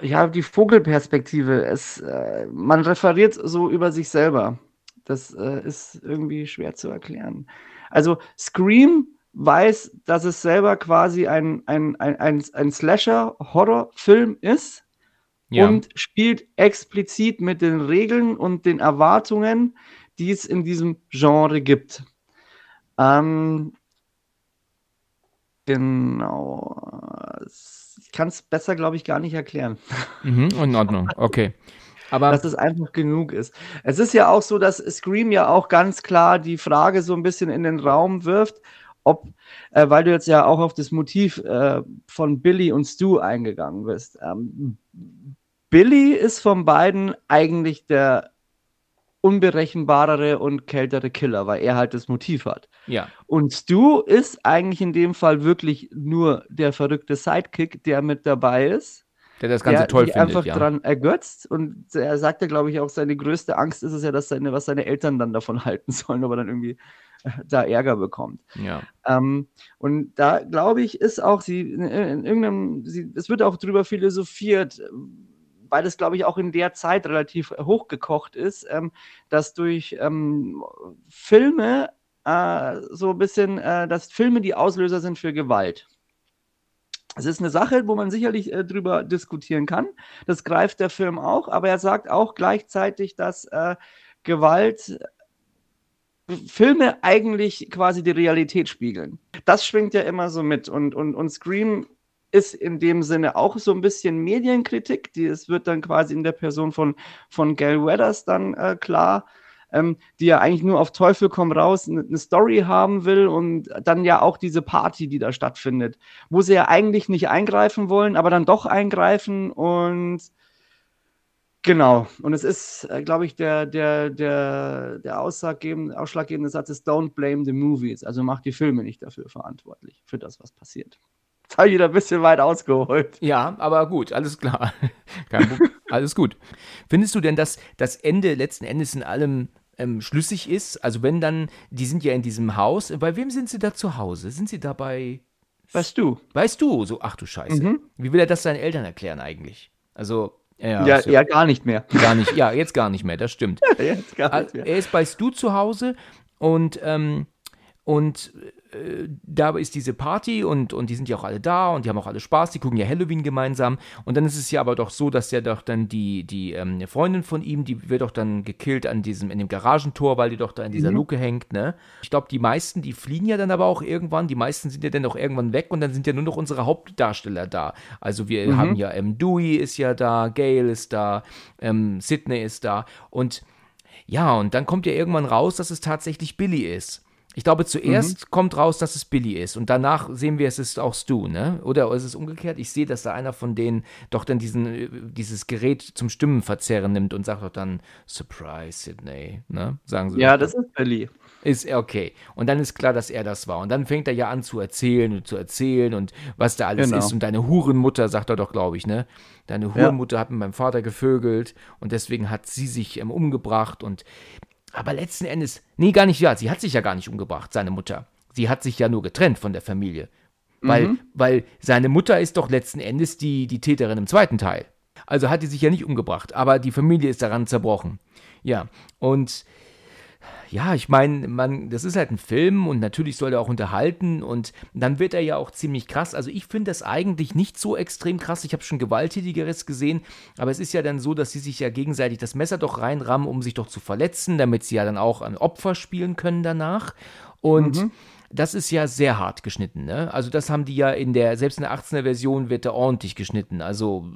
ja, die Vogelperspektive. Es, äh, man referiert so über sich selber. Das äh, ist irgendwie schwer zu erklären. Also Scream weiß, dass es selber quasi ein, ein, ein, ein, ein Slasher-Horrorfilm ist ja. und spielt explizit mit den Regeln und den Erwartungen, die es in diesem Genre gibt. Ähm, genau. Ich kann es besser, glaube ich, gar nicht erklären. Mhm, in Ordnung. Okay. Aber dass es einfach genug ist. Es ist ja auch so, dass Scream ja auch ganz klar die Frage so ein bisschen in den Raum wirft, ob, äh, weil du jetzt ja auch auf das Motiv äh, von Billy und Stu eingegangen bist. Ähm, Billy ist von beiden eigentlich der unberechenbarere und kältere Killer, weil er halt das Motiv hat. Ja. Und Stu ist eigentlich in dem Fall wirklich nur der verrückte Sidekick, der mit dabei ist. Der das Ganze der toll findet, einfach ja. dran ergötzt und er sagt ja, glaube ich, auch, seine größte Angst ist es ja, dass seine, was seine Eltern dann davon halten sollen, ob er dann irgendwie äh, da Ärger bekommt. ja. Ähm, und da glaube ich, ist auch sie in, in irgendeinem, sie, es wird auch drüber philosophiert, weil es, glaube ich, auch in der Zeit relativ hochgekocht ist, ähm, dass durch ähm, Filme äh, so ein bisschen, äh, dass Filme die Auslöser sind für Gewalt. Es ist eine Sache, wo man sicherlich äh, drüber diskutieren kann. Das greift der Film auch, aber er sagt auch gleichzeitig, dass äh, Gewalt Filme eigentlich quasi die Realität spiegeln. Das schwingt ja immer so mit. Und, und, und Scream ist in dem Sinne auch so ein bisschen Medienkritik. Die, es wird dann quasi in der Person von, von Gail Weathers dann äh, klar, ähm, die ja eigentlich nur auf Teufel komm raus eine, Story haben will und dann ja auch diese Party, die da stattfindet, wo sie ja eigentlich nicht eingreifen wollen, aber dann doch eingreifen und Genau, und es ist, äh, glaube ich, der, der, der, der ausschlaggebende, ausschlaggebende Satz ist, don't blame the movies. Also mach die Filme nicht dafür verantwortlich, für das, was passiert. Jetzt habe ich wieder ein bisschen weit ausgeholt. Ja, aber gut, alles klar. Alles gut. Findest du denn, dass das Ende letzten Endes in allem ähm, schlüssig ist? Also wenn dann, die sind ja in diesem Haus, bei wem sind sie da zu Hause? Sind sie dabei, Weißt du? weißt du, so, ach du Scheiße. Mhm. Wie will er das seinen Eltern erklären eigentlich? Also, ja, Ja, ja, gar nicht mehr. gar nicht, ja, jetzt gar nicht mehr, das stimmt. Jetzt gar nicht Also, mehr. er ist bei Stu zu Hause und, ähm, und äh, da ist diese Party und, und die sind ja auch alle da und die haben auch alle Spaß, die gucken ja Halloween gemeinsam. Und dann ist es ja aber doch so, dass ja doch dann die, die ähm, Freundin von ihm, die wird doch dann gekillt an diesem, in dem Garagentor, weil die doch da in dieser Luke hängt, ne? Ich glaube, die meisten, die fliehen ja dann aber auch irgendwann, die meisten sind ja dann auch irgendwann weg und dann sind ja nur noch unsere Hauptdarsteller da. Also wir haben ja, ähm, Dewey ist ja da, Gail ist da, ähm, Sidney ist da und ja, und dann kommt ja irgendwann raus, dass es tatsächlich Billy ist. Ich glaube, zuerst kommt raus, dass es Billy ist und danach sehen wir, es ist auch Stu, ne? Oder ist es umgekehrt? Ich sehe, dass da einer von denen doch dann diesen, äh, dieses Gerät zum Stimmenverzerren nimmt und sagt doch dann, Surprise, Sidney, ne? Sagen sie. Ja, das ist Billy. Ist okay. Und dann ist klar, dass er das war. Und dann fängt er ja an zu erzählen und zu erzählen und was da alles Genau. ist. Und deine Hurenmutter, sagt er doch, glaube ich, ne? Deine Hurenmutter hat mit meinem Vater gevögelt und deswegen hat sie sich ähm, umgebracht. Und aber letzten Endes, nee, gar nicht, ja, sie hat sich ja gar nicht umgebracht, seine Mutter. Sie hat sich ja nur getrennt von der Familie. Weil, Mhm. weil seine Mutter ist doch letzten Endes die, die Täterin im zweiten Teil. Also hat die sich ja nicht umgebracht, aber die Familie ist daran zerbrochen. Ja, und ja, ich meine, man, das ist halt ein Film und natürlich soll er auch unterhalten und dann wird er ja auch ziemlich krass. Also ich finde das eigentlich nicht so extrem krass. Ich habe schon gewalttätigeres gesehen, aber es ist ja dann so, dass sie sich ja gegenseitig das Messer doch reinrammen, um sich doch zu verletzen, damit sie ja dann auch ein Opfer spielen können danach. Und das ist ja sehr hart geschnitten, ne? Also das haben die ja in der, selbst in der 18er Version wird da ordentlich geschnitten. Also,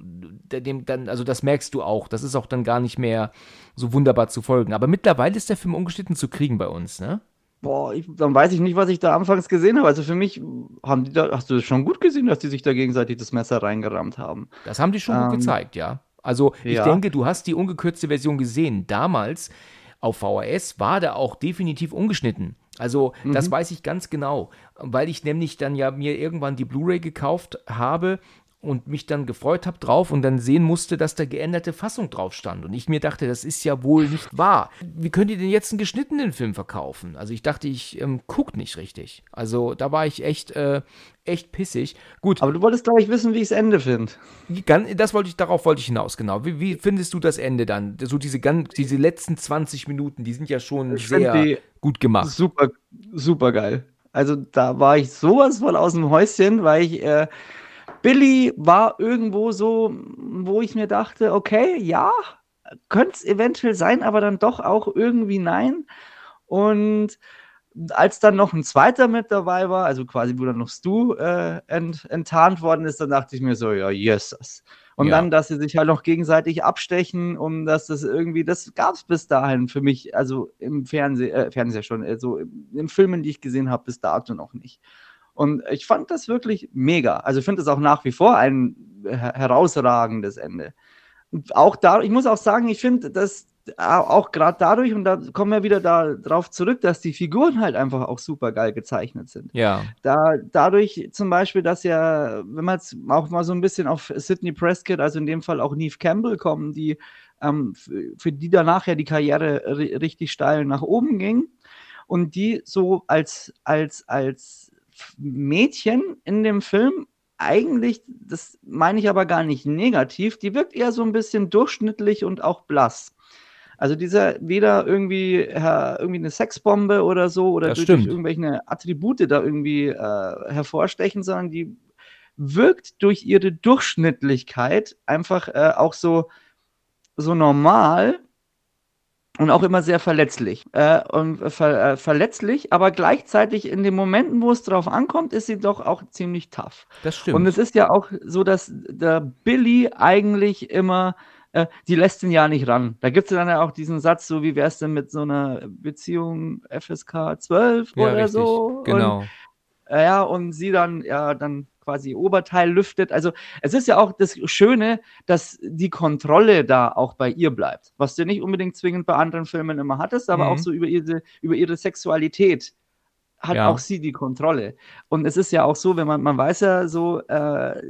dem, dann, also das merkst du auch. Das ist auch dann gar nicht mehr so wunderbar zu folgen. Aber mittlerweile ist der Film ungeschnitten zu kriegen bei uns, ne? Boah, ich, dann weiß ich nicht, was ich da anfangs gesehen habe. Also für mich haben die da, hast du das schon gut gesehen, dass die sich da gegenseitig das Messer reingerammt haben. Das haben die schon gut Ähm, gezeigt, ja. Also ich ja. denke, du hast die ungekürzte Version gesehen. Damals auf VHS war der auch definitiv ungeschnitten. Also Mhm. das weiß ich ganz genau, weil ich nämlich dann ja mir irgendwann die Blu-ray gekauft habe und mich dann gefreut habe drauf und dann sehen musste, dass da geänderte Fassung drauf stand. Und ich mir dachte, das ist ja wohl nicht wahr. Wie könnt ihr denn jetzt einen geschnittenen Film verkaufen? Also ich dachte, ich ähm, guck nicht richtig. Also da war ich echt, äh, echt pissig. Gut, Aber du wolltest, glaube ich, wissen, wie ich das Ende finde. Das wollte ich, darauf wollte ich hinaus, genau. Wie, wie findest du das Ende dann? So diese, gan- diese letzten 20 Minuten, die sind ja schon Ich sehr gut gemacht. Super, super geil. Also da war ich sowas von aus dem Häuschen, weil ich, äh, Billy war irgendwo so, wo ich mir dachte, okay, ja, könnte es eventuell sein, aber dann doch auch irgendwie nein. Und als dann noch ein zweiter mit dabei war, also quasi wo dann noch Stu äh, ent, enttarnt worden ist, dann dachte ich mir so, ja, yes. Und Ja. dann, dass sie sich halt noch gegenseitig abstechen, um dass das irgendwie, das gab es bis dahin für mich, also im Fernsehen, äh, Fernseher schon, also im, im Filmen, die ich gesehen habe, bis dato noch nicht. Und ich fand das wirklich mega. Also ich finde das auch nach wie vor ein her herausragendes Ende. Und auch da, ich muss auch sagen, ich finde, dass auch gerade dadurch, und da kommen wir wieder darauf zurück, dass die Figuren halt einfach auch super geil gezeichnet sind. Ja. Da, dadurch zum Beispiel, dass ja, wenn man jetzt auch mal so ein bisschen auf Sidney Prescott, also in dem Fall auch Neve Campbell kommen, die ähm, für die danach ja die Karriere richtig steil nach oben ging und die so als, als, als Mädchen in dem Film. Eigentlich, das meine ich aber gar nicht negativ, die wirkt eher so ein bisschen durchschnittlich und auch blass. Also dieser weder irgendwie, äh, irgendwie eine Sexbombe oder so oder durch, irgendwelche Attribute da irgendwie äh, hervorstechen, sondern die wirkt durch ihre Durchschnittlichkeit einfach äh, auch so, so normal und auch immer sehr verletzlich. Äh, und ver äh, verletzlich, aber gleichzeitig in den Momenten, wo es drauf ankommt, ist sie doch auch ziemlich tough. Das stimmt. Und es ist ja auch so, dass der Billy eigentlich immer äh, die lässt ihn ja nicht ran. Da gibt es dann ja auch diesen Satz, so wie wäre es denn mit so einer Beziehung FSK 12 ja, oder richtig. so. Genau. Und, ja, und sie dann, ja, dann quasi Oberteil lüftet. Also es ist ja auch das Schöne, dass die Kontrolle da auch bei ihr bleibt. Was du nicht unbedingt zwingend bei anderen Filmen immer hattest, aber mhm. auch so über ihre, über ihre Sexualität hat ja. auch sie die Kontrolle. Und es ist ja auch so, wenn man, man weiß ja so, äh,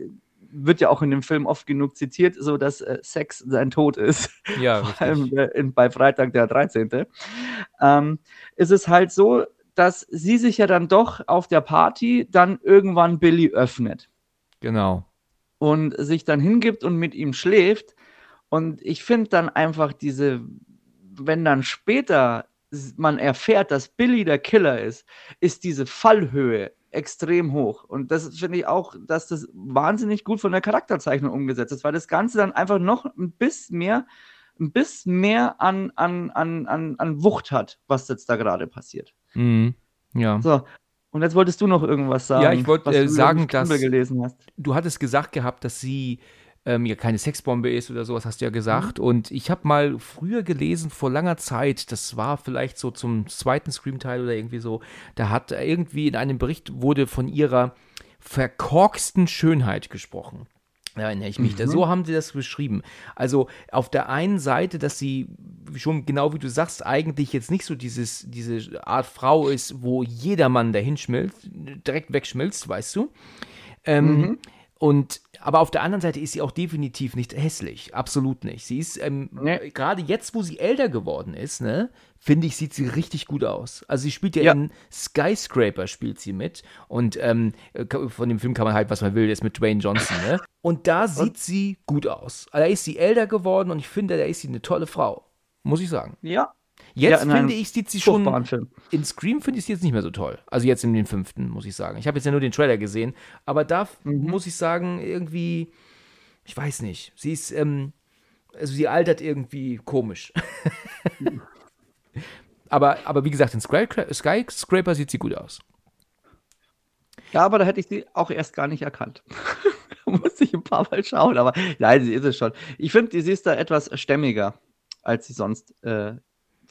wird ja auch in dem Film oft genug zitiert, so dass äh, Sex sein Tod ist. Ja, Vor allem äh, in, bei Freitag der 13. Ähm, ist es halt so, dass sie sich ja dann doch auf der Party dann irgendwann Billy öffnet. Genau. Und sich dann hingibt und mit ihm schläft. Und ich finde dann einfach diese, wenn dann später man erfährt, dass Billy der Killer ist, ist diese Fallhöhe extrem hoch. Und das finde ich auch, dass das wahnsinnig gut von der Charakterzeichnung umgesetzt ist, weil das Ganze dann einfach noch ein bisschen mehr, ein bisschen mehr an, an, an, an, an Wucht hat, was jetzt da gerade passiert. Mhm. Ja. So. Und jetzt wolltest du noch irgendwas sagen. Ja, ich wollte äh, sagen, dass gelesen hast. du hattest gesagt gehabt, dass sie ähm, ja keine Sexbombe ist oder sowas, hast du ja gesagt. Mhm. Und ich habe mal früher gelesen, vor langer Zeit, das war vielleicht so zum zweiten Scream-Teil oder irgendwie so, da hat irgendwie in einem Bericht wurde von ihrer verkorksten Schönheit gesprochen. Da erinnere ich mich. Mhm. So haben sie das beschrieben. Also auf der einen Seite, dass sie schon genau wie du sagst, eigentlich jetzt nicht so dieses, diese Art Frau ist, wo jedermann dahin schmilzt, direkt wegschmilzt, weißt du. Ähm, mhm. Und aber auf der anderen Seite ist sie auch definitiv nicht hässlich. Absolut nicht. Sie ist, ähm, nee. gerade jetzt, wo sie älter geworden ist, ne, finde ich, sieht sie richtig gut aus. Also sie spielt ja, ja. in Skyscraper spielt sie mit. Und ähm, von dem Film kann man halt, was man will, ist mit Dwayne Johnson, ne? Und da sieht und? sie gut aus. Da ist sie älter geworden und ich finde, da ist sie eine tolle Frau. Muss ich sagen. Ja, Jetzt ja, finde ich, sieht sie schon. Film. In Scream finde ich sie jetzt nicht mehr so toll. Also jetzt in den fünften, muss ich sagen. Ich habe jetzt ja nur den Trailer gesehen. Aber da mhm. muss ich sagen, irgendwie, ich weiß nicht. Sie ist, ähm, also sie altert irgendwie komisch. aber, aber wie gesagt, in Skyscraper sieht sie gut aus. Ja, aber da hätte ich sie auch erst gar nicht erkannt. muss ich ein paar Mal schauen, aber nein, sie ist es schon. Ich finde, sie ist da etwas stämmiger, als sie sonst äh,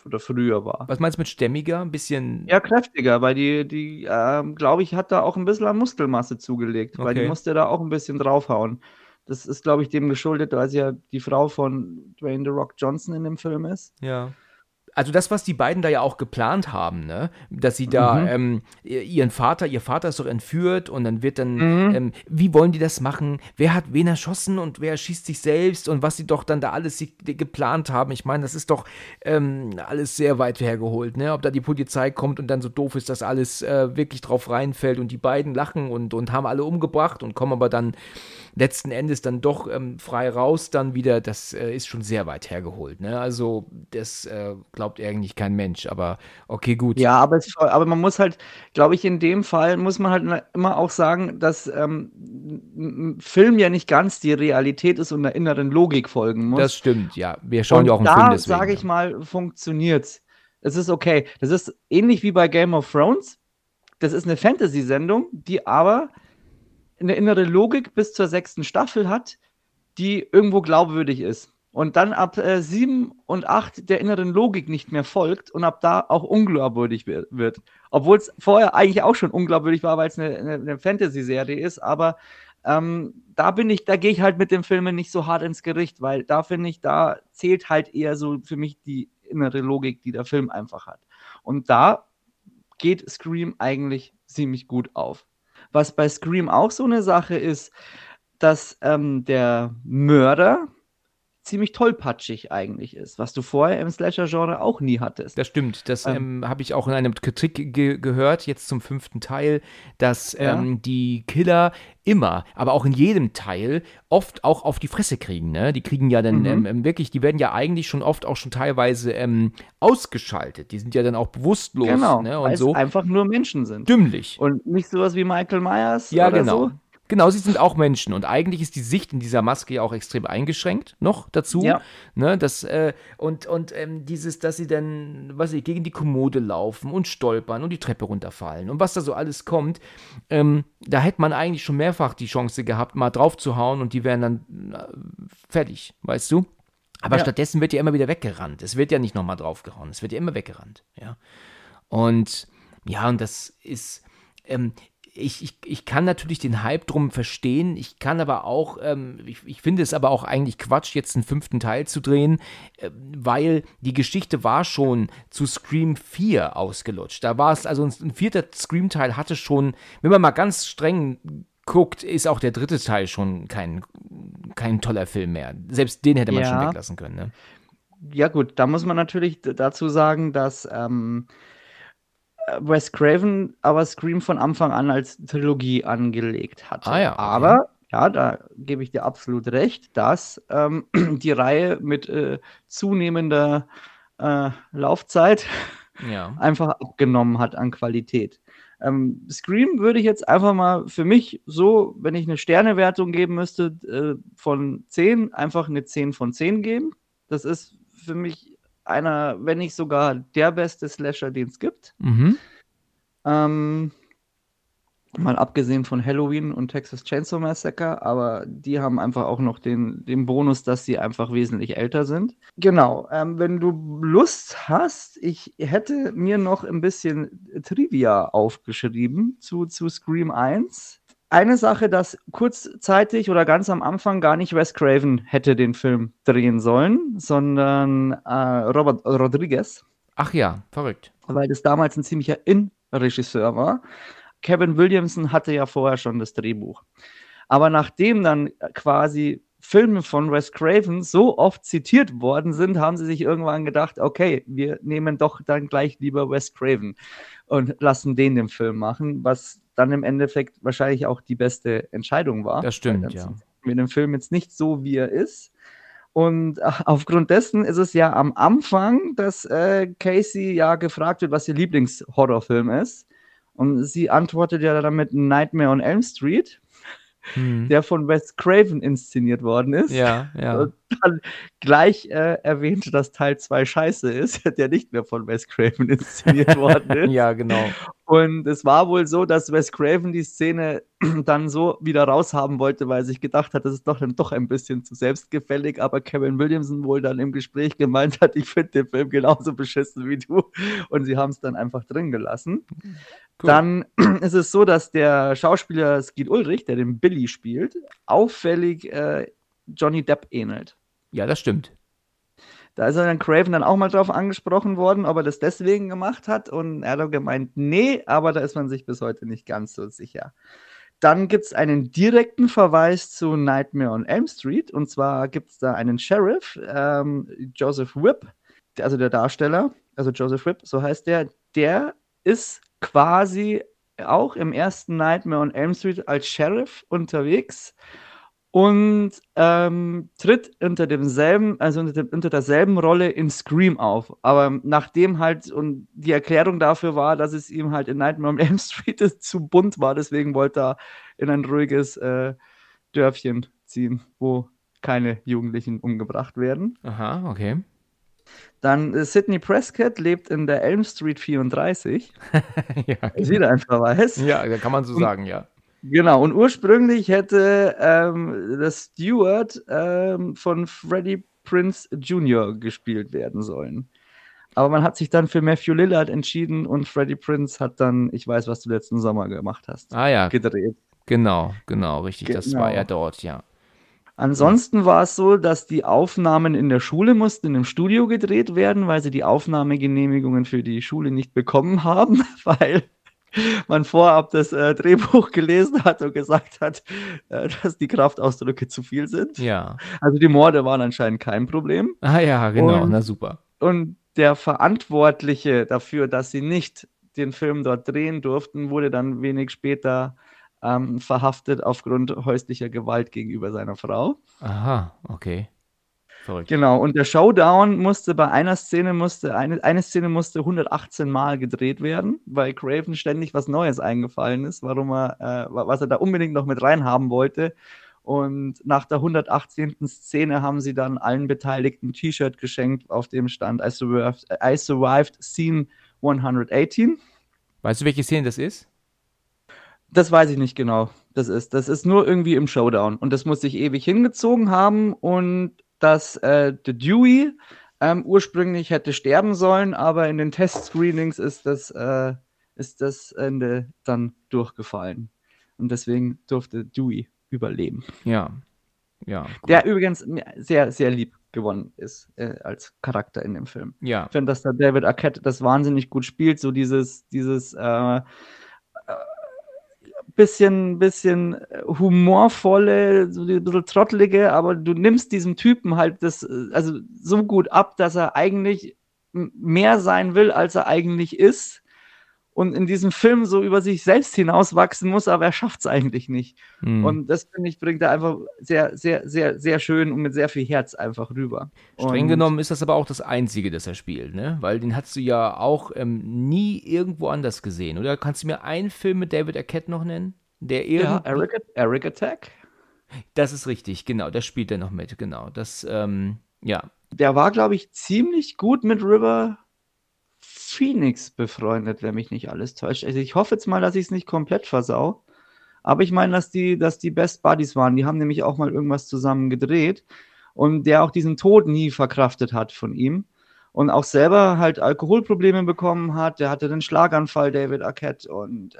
oder früher war. Was meinst du mit stämmiger? Ein bisschen. Ja, kräftiger, weil die, die ähm, glaube ich, hat da auch ein bisschen an Muskelmasse zugelegt, okay. weil die musste da auch ein bisschen draufhauen. Das ist, glaube ich, dem geschuldet, weil sie ja die Frau von Dwayne The Rock Johnson in dem Film ist. Ja also das, was die beiden da ja auch geplant haben, ne? dass sie da mhm. ähm, ihren Vater, ihr Vater ist doch entführt und dann wird dann, mhm. ähm, wie wollen die das machen? Wer hat wen erschossen und wer schießt sich selbst und was sie doch dann da alles geplant haben. Ich meine, das ist doch ähm, alles sehr weit hergeholt, ne? Ob da die Polizei kommt und dann so doof ist, dass alles äh, wirklich drauf reinfällt und die beiden lachen und, und haben alle umgebracht und kommen aber dann letzten Endes dann doch ähm, frei raus, dann wieder, das äh, ist schon sehr weit hergeholt. Ne? Also, das äh, glaubt eigentlich kein Mensch, aber okay, gut. Ja, aber, es, aber man muss halt, glaube ich, in dem Fall muss man halt immer auch sagen, dass ähm, Film ja nicht ganz die Realität ist und der inneren Logik folgen muss. Das stimmt, ja. Wir schauen und ja auch einen da, Film deswegen. sage ich mal, funktioniert es. Es ist okay. Das ist ähnlich wie bei Game of Thrones. Das ist eine Fantasy-Sendung, die aber eine innere Logik bis zur sechsten Staffel hat, die irgendwo glaubwürdig ist. Und dann ab äh, sieben und acht der inneren Logik nicht mehr folgt und ab da auch unglaubwürdig wird. Obwohl es vorher eigentlich auch schon unglaubwürdig war, weil es eine, eine, eine Fantasy-Serie ist, aber ähm, da bin ich, da gehe ich halt mit dem Film nicht so hart ins Gericht, weil da finde ich, da zählt halt eher so für mich die innere Logik, die der Film einfach hat. Und da geht Scream eigentlich ziemlich gut auf. Was bei Scream auch so eine Sache ist, dass ähm, der Mörder ziemlich tollpatschig eigentlich ist, was du vorher im Slasher-Genre auch nie hattest. Das stimmt. Das ähm, ähm, habe ich auch in einem Kritik ge gehört, jetzt zum fünften Teil, dass ja. ähm, die Killer immer, aber auch in jedem Teil oft auch auf die Fresse kriegen. Ne? Die kriegen ja dann mhm. Ähm, ähm, wirklich, die werden ja eigentlich schon oft auch schon teilweise ähm, ausgeschaltet. Die sind ja dann auch bewusstlos. Genau, ne? und so. einfach nur Menschen sind. Dümmlich. Und nicht sowas wie Michael Myers. Ja, genau. So. Genau, sie sind auch Menschen und eigentlich ist die Sicht in dieser Maske ja auch extrem eingeschränkt noch dazu. Ja. Ne, das, äh, und und ähm, dieses, dass sie dann, was ich, gegen die Kommode laufen und stolpern und die Treppe runterfallen und was da so alles kommt, ähm, da hätte man eigentlich schon mehrfach die Chance gehabt, mal drauf zu hauen und die wären dann äh, fertig, weißt du? Aber ja. stattdessen wird ja immer wieder weggerannt. Es wird ja nicht nochmal draufgehauen, es wird ja immer weggerannt, ja. Und ja, und das ist, ähm, ich, ich, ich kann natürlich den Hype drum verstehen. Ich kann aber auch, ähm, ich, ich finde es aber auch eigentlich Quatsch, jetzt einen fünften Teil zu drehen, äh, weil die Geschichte war schon zu Scream 4 ausgelutscht. Da war es, also ein vierter Scream-Teil hatte schon, wenn man mal ganz streng guckt, ist auch der dritte Teil schon kein, kein toller Film mehr. Selbst den hätte man ja. schon weglassen können. Ne? Ja, gut, da muss man natürlich dazu sagen, dass. Ähm Wes Craven aber Scream von Anfang an als Trilogie angelegt hatte. Ah, ja, okay. Aber, ja, da gebe ich dir absolut recht, dass ähm, die Reihe mit äh, zunehmender äh, Laufzeit ja. einfach abgenommen hat an Qualität. Ähm, Scream würde ich jetzt einfach mal für mich so, wenn ich eine Sternewertung geben müsste, äh, von 10, einfach eine 10 von 10 geben. Das ist für mich einer, wenn nicht sogar der beste Slasher, den es gibt. Mhm. Ähm, mal abgesehen von Halloween und Texas Chainsaw Massacre, aber die haben einfach auch noch den, den Bonus, dass sie einfach wesentlich älter sind. Genau, ähm, wenn du Lust hast, ich hätte mir noch ein bisschen Trivia aufgeschrieben zu, zu Scream 1 eine Sache, dass kurzzeitig oder ganz am Anfang gar nicht Wes Craven hätte den Film drehen sollen, sondern äh, Robert Rodriguez. Ach ja, verrückt. Weil das damals ein ziemlicher In-Regisseur war. Kevin Williamson hatte ja vorher schon das Drehbuch. Aber nachdem dann quasi Filme von Wes Craven so oft zitiert worden sind, haben sie sich irgendwann gedacht, okay, wir nehmen doch dann gleich lieber Wes Craven und lassen den den Film machen, was dann im Endeffekt wahrscheinlich auch die beste Entscheidung war. Das stimmt, ja. Mit dem Film jetzt nicht so, wie er ist. Und äh, aufgrund dessen ist es ja am Anfang, dass äh, Casey ja gefragt wird, was ihr Lieblingshorrorfilm ist. Und sie antwortet ja damit Nightmare on Elm Street hm. der von Wes Craven inszeniert worden ist. Ja, ja. Und dann gleich äh, erwähnt, dass Teil 2 scheiße ist, der nicht mehr von Wes Craven inszeniert worden ist. ja, genau. Und es war wohl so, dass Wes Craven die Szene dann so wieder raushaben wollte, weil er sich gedacht hat, das ist doch dann doch ein bisschen zu selbstgefällig, aber Kevin Williamson wohl dann im Gespräch gemeint hat, ich finde den Film genauso beschissen wie du. Und sie haben es dann einfach drin gelassen. Cool. Dann ist es so, dass der Schauspieler Skeet Ulrich, der den Billy spielt, auffällig äh, Johnny Depp ähnelt. Ja, das stimmt. Da ist er dann Craven dann auch mal drauf angesprochen worden, ob er das deswegen gemacht hat. Und er hat gemeint, nee, aber da ist man sich bis heute nicht ganz so sicher. Dann gibt es einen direkten Verweis zu Nightmare on Elm Street. Und zwar gibt es da einen Sheriff, ähm, Joseph Whipp, also der Darsteller, also Joseph Whipp, so heißt der, der ist quasi auch im ersten Nightmare on Elm Street als Sheriff unterwegs und ähm, tritt unter demselben, also unter, dem, unter derselben Rolle in Scream auf. Aber nachdem halt, und die Erklärung dafür war, dass es ihm halt in Nightmare on Elm Street zu bunt war, deswegen wollte er in ein ruhiges äh, Dörfchen ziehen, wo keine Jugendlichen umgebracht werden. Aha, okay. Dann äh, Sidney Prescott lebt in der Elm Street 34. ja, ist wieder ein Verweis. Ja, kann man so und, sagen, ja. Genau, und ursprünglich hätte ähm, das Stewart ähm, von Freddie Prince Jr. gespielt werden sollen. Aber man hat sich dann für Matthew Lillard entschieden und Freddie Prince hat dann, ich weiß, was du letzten Sommer gemacht hast, ah, ja. gedreht. Genau, genau, richtig. Genau. Das war Genau. er dort, ja. Ansonsten war es so, dass die Aufnahmen in der Schule mussten in einem Studio gedreht werden, weil sie die Aufnahmegenehmigungen für die Schule nicht bekommen haben, weil man vorab das äh, Drehbuch gelesen hat und gesagt hat, äh, dass die Kraftausdrücke zu viel sind. Ja. Also die Morde waren anscheinend kein Problem. Ah ja, genau, Und- na super. Und der Verantwortliche dafür, dass sie nicht den Film dort drehen durften, wurde dann wenig später ähm, verhaftet aufgrund häuslicher Gewalt gegenüber seiner Frau. Aha, okay. Verrückt. Genau, und der Showdown musste bei einer Szene musste, eine, eine Szene musste 118 Mal gedreht werden, weil Craven ständig was Neues eingefallen ist, warum er, äh, wa- was er da unbedingt noch mit reinhaben wollte. Und nach der 118. Szene haben sie dann allen Beteiligten ein T-Shirt geschenkt, auf dem stand I survived, I survived Scene 118. Weißt du, welche Szene das ist? Das weiß ich nicht genau. Das ist, das ist nur irgendwie im Showdown. Und das muss sich ewig hingezogen haben. Und dass äh, der Dewey ähm, ursprünglich hätte sterben sollen, aber in den Test-Screenings ist das, äh, ist das Ende dann durchgefallen. Und deswegen durfte Dewey überleben. Ja. Ja. gut. Der übrigens sehr, sehr lieb gewonnen ist äh, als Charakter in dem Film. ja. Ich finde, dass der David Arquette das wahnsinnig gut spielt, so dieses, dieses äh, bisschen, bisschen humorvolle, so die bisschen trottelige, aber du nimmst diesem Typen halt das, äh, also so gut ab, dass er eigentlich mehr sein will, als er eigentlich ist. Und in diesem Film so über sich selbst hinauswachsen muss, aber er schafft es eigentlich nicht. Hm. Und das finde ich, bringt er einfach sehr, sehr, sehr, sehr schön und mit sehr viel Herz einfach rüber. Streng und genommen ist das aber auch das Einzige, das er spielt, ne? Weil den hast du ja auch ähm, nie irgendwo anders gesehen, oder? Kannst du mir einen Film mit David Arquette noch nennen? Der Ja. Eric, Eric Attack. Das ist richtig, genau. Das spielt er noch mit, genau. Das, ähm, ja. Der war, glaube ich, ziemlich gut mit River Phoenix befreundet, wenn mich nicht alles täuscht. Also ich hoffe jetzt mal, dass ich es nicht komplett versau. Aber ich meine, dass die, dass die Best Buddies waren. Die haben nämlich auch mal irgendwas zusammen gedreht. Und der auch diesen Tod nie verkraftet hat von ihm. Und auch selber halt Alkoholprobleme bekommen hat. Der hatte den Schlaganfall, David Arquette. Und äh,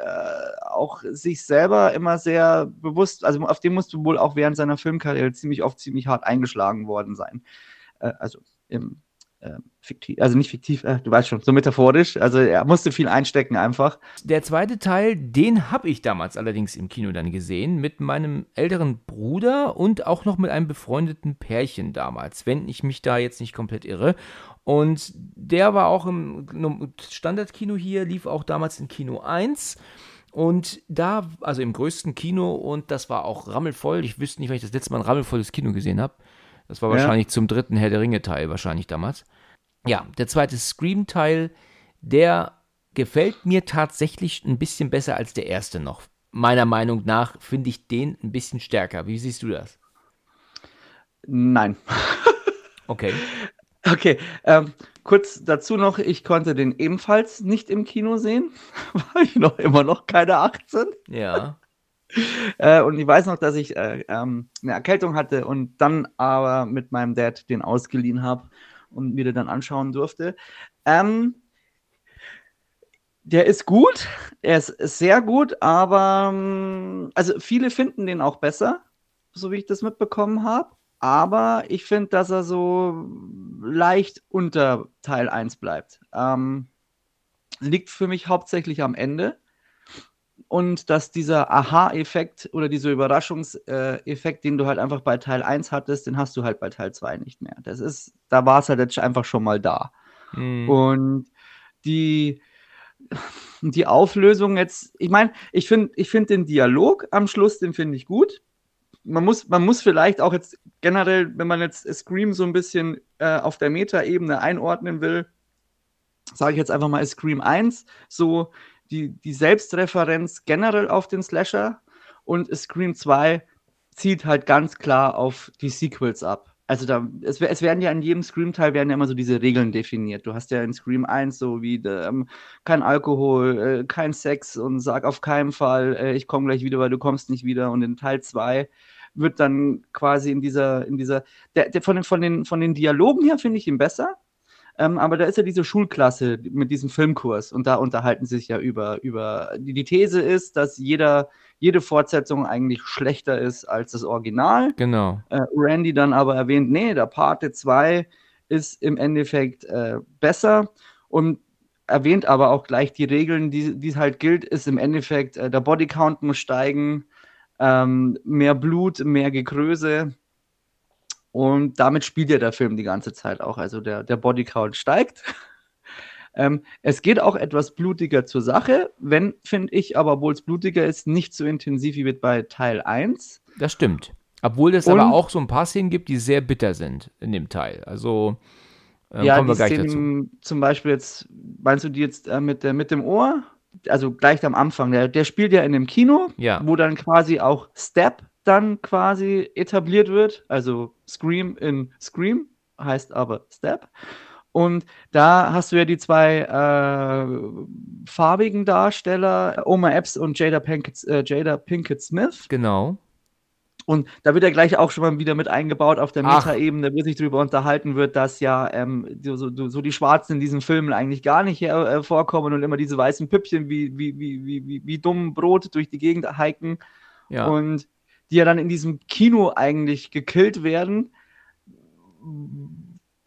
auch sich selber immer sehr bewusst, also auf dem musste wohl auch während seiner Filmkarriere ziemlich oft ziemlich hart eingeschlagen worden sein. Äh, also im äh, fiktiv, also nicht fiktiv, äh, du weißt schon, so metaphorisch. Also er musste viel einstecken einfach. Der zweite Teil, den habe ich damals allerdings im Kino dann gesehen, mit meinem älteren Bruder und auch noch mit einem befreundeten Pärchen damals, wenn ich mich da jetzt nicht komplett irre. Und der war auch im Standardkino hier, lief auch damals in Kino 1. Und da, also im größten Kino, und das war auch rammelvoll. Ich wüsste nicht, wann ich das letzte Mal ein rammelvolles Kino gesehen habe. Das war Ja. wahrscheinlich zum dritten Herr der Ringe-Teil, wahrscheinlich damals. Ja, der zweite Scream-Teil, der gefällt mir tatsächlich ein bisschen besser als der erste noch. Meiner Meinung nach finde ich den ein bisschen stärker. Wie siehst du das? Nein. Okay. Okay, ähm, kurz dazu noch, ich konnte den ebenfalls nicht im Kino sehen, war ich noch immer noch keine 18. Ja. Äh, und ich weiß noch, dass ich äh, ähm, eine Erkältung hatte und dann aber mit meinem Dad den ausgeliehen habe und mir den dann anschauen durfte. Ähm, der ist gut, er ist sehr gut, aber ähm, also viele finden den auch besser, so wie ich das mitbekommen habe. Aber ich finde, dass er so leicht unter Teil 1 bleibt. Ähm, liegt für mich hauptsächlich am Ende und dass dieser Aha-Effekt oder dieser Überraschungseffekt, den du halt einfach bei Teil 1 hattest, den hast du halt bei Teil 2 nicht mehr. Das ist, da war es halt jetzt einfach schon mal da. Hm. Und die, die Auflösung jetzt, ich meine, ich finde ich find den Dialog am Schluss, den finde ich gut. Man muss, man muss vielleicht auch jetzt generell, wenn man jetzt Scream so ein bisschen äh, auf der Meta-Ebene einordnen will, sage ich jetzt einfach mal Scream 1, so die, die Selbstreferenz generell auf den Slasher und Scream 2 zieht halt ganz klar auf die Sequels ab. Also da, es, es werden ja in jedem Scream-Teil werden ja immer so diese Regeln definiert. Du hast ja in Scream 1 so wie ähm, kein Alkohol, äh, kein Sex und sag auf keinen Fall, äh, ich komme gleich wieder, weil du kommst nicht wieder. Und in Teil 2 wird dann quasi in dieser, in dieser, der, der von, den, von, den, von den Dialogen her finde ich ihn besser. Ähm, aber da ist ja diese Schulklasse mit diesem Filmkurs und da unterhalten sie sich ja über, über die, These ist, dass jeder, jede Fortsetzung eigentlich schlechter ist als das Original. Genau. Äh, Randy dann aber erwähnt, nee, der Parte 2 ist im Endeffekt äh, besser und erwähnt aber auch gleich die Regeln, die, die es halt gilt, ist im Endeffekt, äh, der Bodycount muss steigen, ähm, mehr Blut, mehr Gekröse. Und damit spielt ja der Film die ganze Zeit auch. Also der, der Bodycount steigt. ähm, es geht auch etwas blutiger zur Sache, wenn, finde ich, aber obwohl es blutiger ist, nicht so intensiv wie bei Teil 1. Das stimmt. Obwohl es aber auch so ein paar Szenen gibt, die sehr bitter sind in dem Teil. Also ähm, ja, kommen wir gleich Szenen, dazu. Zum Beispiel jetzt, meinst du die jetzt äh, mit, der, mit dem Ohr? Also gleich am Anfang. Der, der spielt ja in dem Kino, ja. wo dann quasi auch Step dann quasi etabliert wird. Also Scream in Scream heißt aber Step. Und da hast du ja die zwei äh, farbigen Darsteller, Oma Epps und Jada Pinkett, äh, Jada Pinkett Smith. Genau. Und da wird ja gleich auch schon mal wieder mit eingebaut auf der Metaebene, wo sich darüber unterhalten wird, dass ja ähm, so, so, die Schwarzen in diesen Filmen eigentlich gar nicht äh, vorkommen und immer diese weißen Püppchen wie, wie, wie, wie, wie, wie dumm Brot durch die Gegend hiken. Ja. Und die ja dann in diesem Kino eigentlich gekillt werden.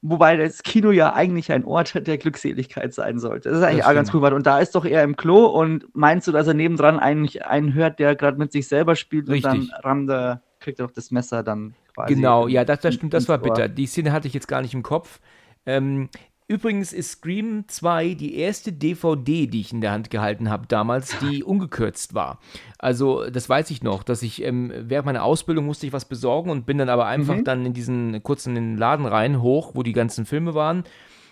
Wobei das Kino ja eigentlich ein Ort der Glückseligkeit sein sollte. Das ist eigentlich das auch ganz cool. Und da ist doch er im Klo und meinst du, dass er nebendran eigentlich einen hört, der gerade mit sich selber spielt Richtig. und dann er kriegt er doch das Messer dann quasi. Genau, ja, das, das stimmt, das war bitter. Die Szene hatte ich jetzt gar nicht im Kopf. Ähm, übrigens ist Scream 2 die erste DVD, die ich in der Hand gehalten habe damals, die ungekürzt war. Also, das weiß ich noch, dass ich ähm, während meiner Ausbildung musste ich was besorgen und bin dann aber einfach mhm. dann in diesen kurzen Laden rein, hoch, wo die ganzen Filme waren.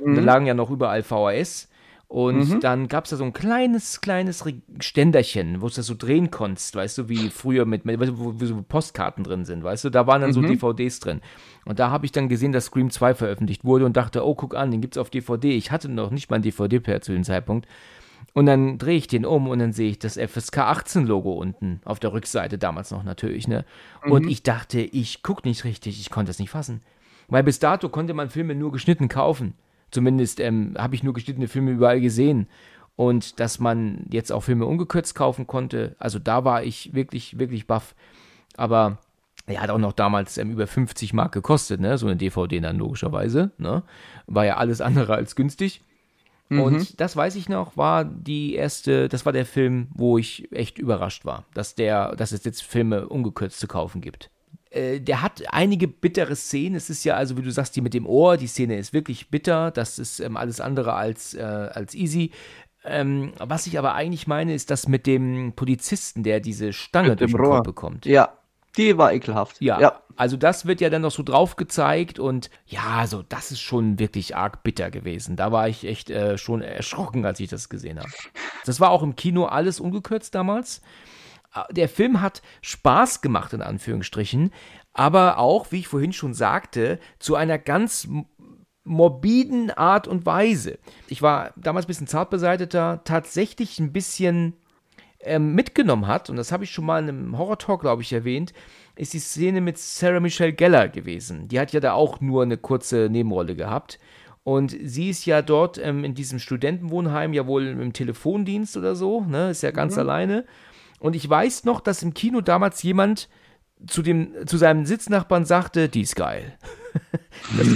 Mhm. Da lagen ja noch überall VHS. Und mhm. dann gab es da so ein kleines, kleines Ständerchen, wo du das so drehen konntest, weißt du, wie früher mit, wo, wo, so Postkarten drin sind, weißt du, da waren dann mhm. so DVDs drin. Und da habe ich dann gesehen, dass Scream 2 veröffentlicht wurde und dachte, oh, guck an, den gibt's auf DVD. Ich hatte noch nicht mal ein DVD-Player zu dem Zeitpunkt. Und dann drehe ich den um und dann sehe ich das FSK 18 Logo unten auf der Rückseite, damals noch natürlich, ne? Mhm. Und ich dachte, ich gucke nicht richtig, ich konnte es nicht fassen. Weil bis dato konnte man Filme nur geschnitten kaufen. Zumindest ähm, habe ich nur geschnittene Filme überall gesehen. Und dass man jetzt auch Filme ungekürzt kaufen konnte, also da war ich wirklich, wirklich baff. Aber er hat auch noch damals ähm, über 50 Mark gekostet, ne? So eine DVD dann logischerweise. Ne? War ja alles andere als günstig. Mhm. Und das weiß ich noch, war die erste, das war der Film, wo ich echt überrascht war, dass der, dass es jetzt Filme ungekürzt zu kaufen gibt. Äh, der hat einige bittere Szenen. Es ist ja also, wie du sagst, die mit dem Ohr, die Szene ist wirklich bitter. Das ist ähm, alles andere als, äh, als easy. Ähm, was ich aber eigentlich meine, ist das mit dem Polizisten, der diese Stange durch den Kopf bekommt. Ja, die war ekelhaft. Ja, ja, also das wird ja dann noch so drauf gezeigt und ja, also das ist schon wirklich arg bitter gewesen. Da war ich echt äh, schon erschrocken, als ich das gesehen habe. Das war auch im Kino alles ungekürzt damals. Der Film hat Spaß gemacht, in Anführungsstrichen, aber auch, wie ich vorhin schon sagte, zu einer ganz morbiden Art und Weise. Ich war damals ein bisschen zartbeseiteter, tatsächlich ein bisschen ähm, mitgenommen hat, und das habe ich schon mal in einem Horror-Talk, glaube ich, erwähnt, ist die Szene mit Sarah Michelle Geller gewesen. Die hat ja da auch nur eine kurze Nebenrolle gehabt. Und sie ist ja dort ähm, in diesem Studentenwohnheim ja wohl im Telefondienst oder so, ne? Ist ja ganz mhm. alleine. Und ich weiß noch, dass im Kino damals jemand zu, dem, zu seinem Sitznachbarn sagte, die ist geil. das,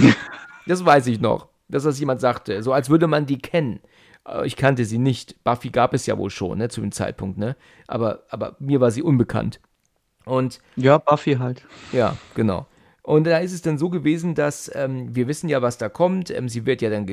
das weiß ich noch, dass das jemand sagte, so als würde man die kennen. Äh, ich kannte sie nicht. Buffy gab es ja wohl schon, ne, zu dem Zeitpunkt, ne? Aber, aber mir war sie unbekannt. Und. Ja, Buffy halt. Ja, genau. Und da ist es dann so gewesen, dass ähm, wir wissen ja, was da kommt. Ähm, sie wird ja dann,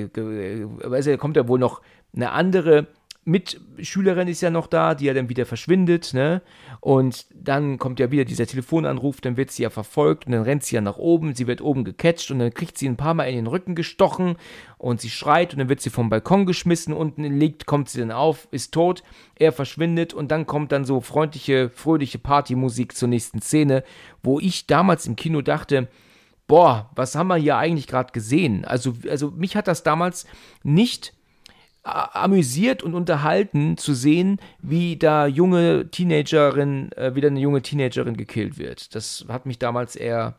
also kommt ja wohl noch eine andere Mitschülerin ist ja noch da, die ja dann wieder verschwindet, ne? Und dann kommt ja wieder dieser Telefonanruf, dann wird sie ja verfolgt und dann rennt sie ja nach oben, sie wird oben gecatcht und dann kriegt sie ein paar Mal in den Rücken gestochen und sie schreit und dann wird sie vom Balkon geschmissen, unten liegt, kommt sie dann auf, ist tot, er verschwindet und dann kommt dann so freundliche, fröhliche Partymusik zur nächsten Szene, wo ich damals im Kino dachte, boah, was haben wir hier eigentlich gerade gesehen? Also, also mich hat das damals nicht amüsiert und unterhalten zu sehen, wie da junge Teenagerin, äh, wieder eine junge Teenagerin gekillt wird. Das hat mich damals eher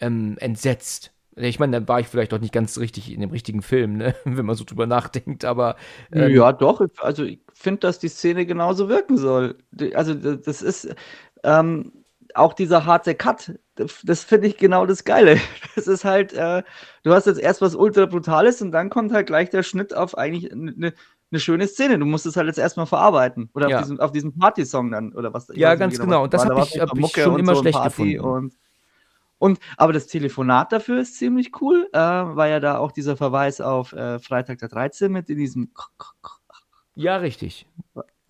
ähm, entsetzt. Ich meine, dann war ich vielleicht doch nicht ganz richtig in dem richtigen Film, ne? wenn man so drüber nachdenkt, aber. Ähm, ja, doch. Also ich finde, dass die Szene genauso wirken soll. Also das ist ähm, auch dieser harte Cut, das finde ich genau das Geile. Das ist halt, äh, du hast jetzt erst was ultra brutales und dann kommt halt gleich der Schnitt auf eigentlich eine eine schöne Szene. Du musst es halt jetzt erstmal verarbeiten. Oder ja. auf, diesem, auf diesem Party-Song dann, oder was? ja, ganz genau. Und das habe ich, hab ich schon immer so schlecht gefunden. Und, und, aber das Telefonat dafür ist ziemlich cool, äh, weil ja da auch dieser Verweis auf äh, Freitag der 13 mit in diesem Ja, richtig.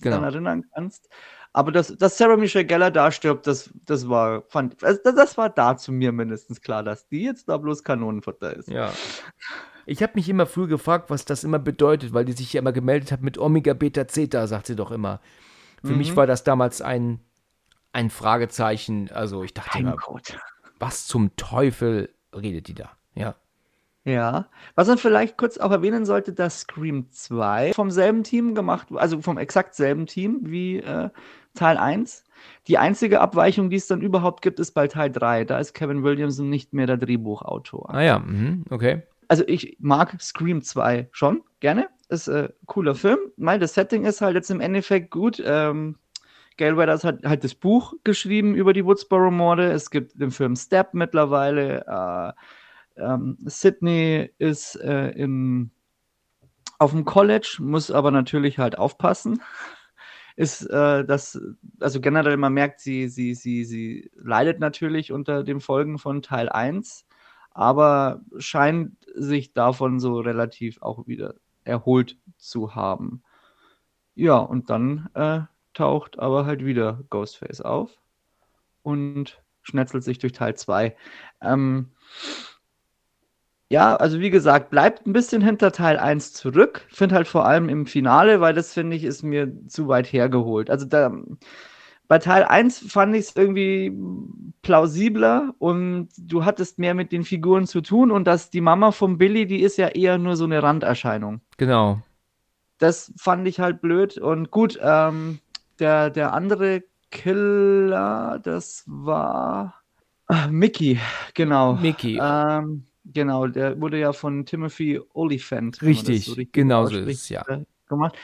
Genau. erinnern kannst. Aber dass, dass Sarah Michelle Geller da stirbt, das, das war, fand, also das war da zu mir mindestens klar, dass die jetzt da bloß Kanonenfutter ist. Ja. Ich habe mich immer früher gefragt, was das immer bedeutet, weil die sich ja immer gemeldet hat mit Omega Beta Zeta, sagt sie doch immer. Für mhm. mich war das damals ein, ein Fragezeichen. Also ich dachte immer, was zum Teufel redet die da? Ja. Ja, was man vielleicht kurz auch erwähnen sollte, dass Scream 2 vom selben Team gemacht, also vom exakt selben Team wie äh, Teil 1. Die einzige Abweichung, die es dann überhaupt gibt, ist bei Teil 3. Da ist Kevin Williamson nicht mehr der Drehbuchautor. Ah ja, mhm, okay. Also ich mag Scream 2 schon gerne. Ist ein äh, cooler Film. Mein, das Setting ist halt jetzt im Endeffekt gut. Ähm, Gail Weathers hat halt das Buch geschrieben über die Woodsboro-Morde. Es gibt den Film Step mittlerweile. Äh, ähm, Sydney ist äh, im, auf dem College, muss aber natürlich halt aufpassen ist, äh, dass, also generell man merkt, sie, sie, sie, sie leidet natürlich unter den Folgen von Teil 1, aber scheint sich davon so relativ auch wieder erholt zu haben. Ja, und dann äh, taucht aber halt wieder Ghostface auf und schnetzelt sich durch Teil 2. Ähm, ja, also wie gesagt, bleibt ein bisschen hinter Teil 1 zurück. Ich finde halt vor allem im Finale, weil das finde ich, ist mir zu weit hergeholt. Also da, bei Teil 1 fand ich es irgendwie plausibler und du hattest mehr mit den Figuren zu tun und dass die Mama von Billy, die ist ja eher nur so eine Randerscheinung. Genau. Das fand ich halt blöd und gut, ähm, der, der andere Killer, das war ah, Mickey, genau. Mickey. Ähm, Genau, der wurde ja von Timothy Oliphant. Richtig, so richtig genau so ist es, ja. Äh, gemacht.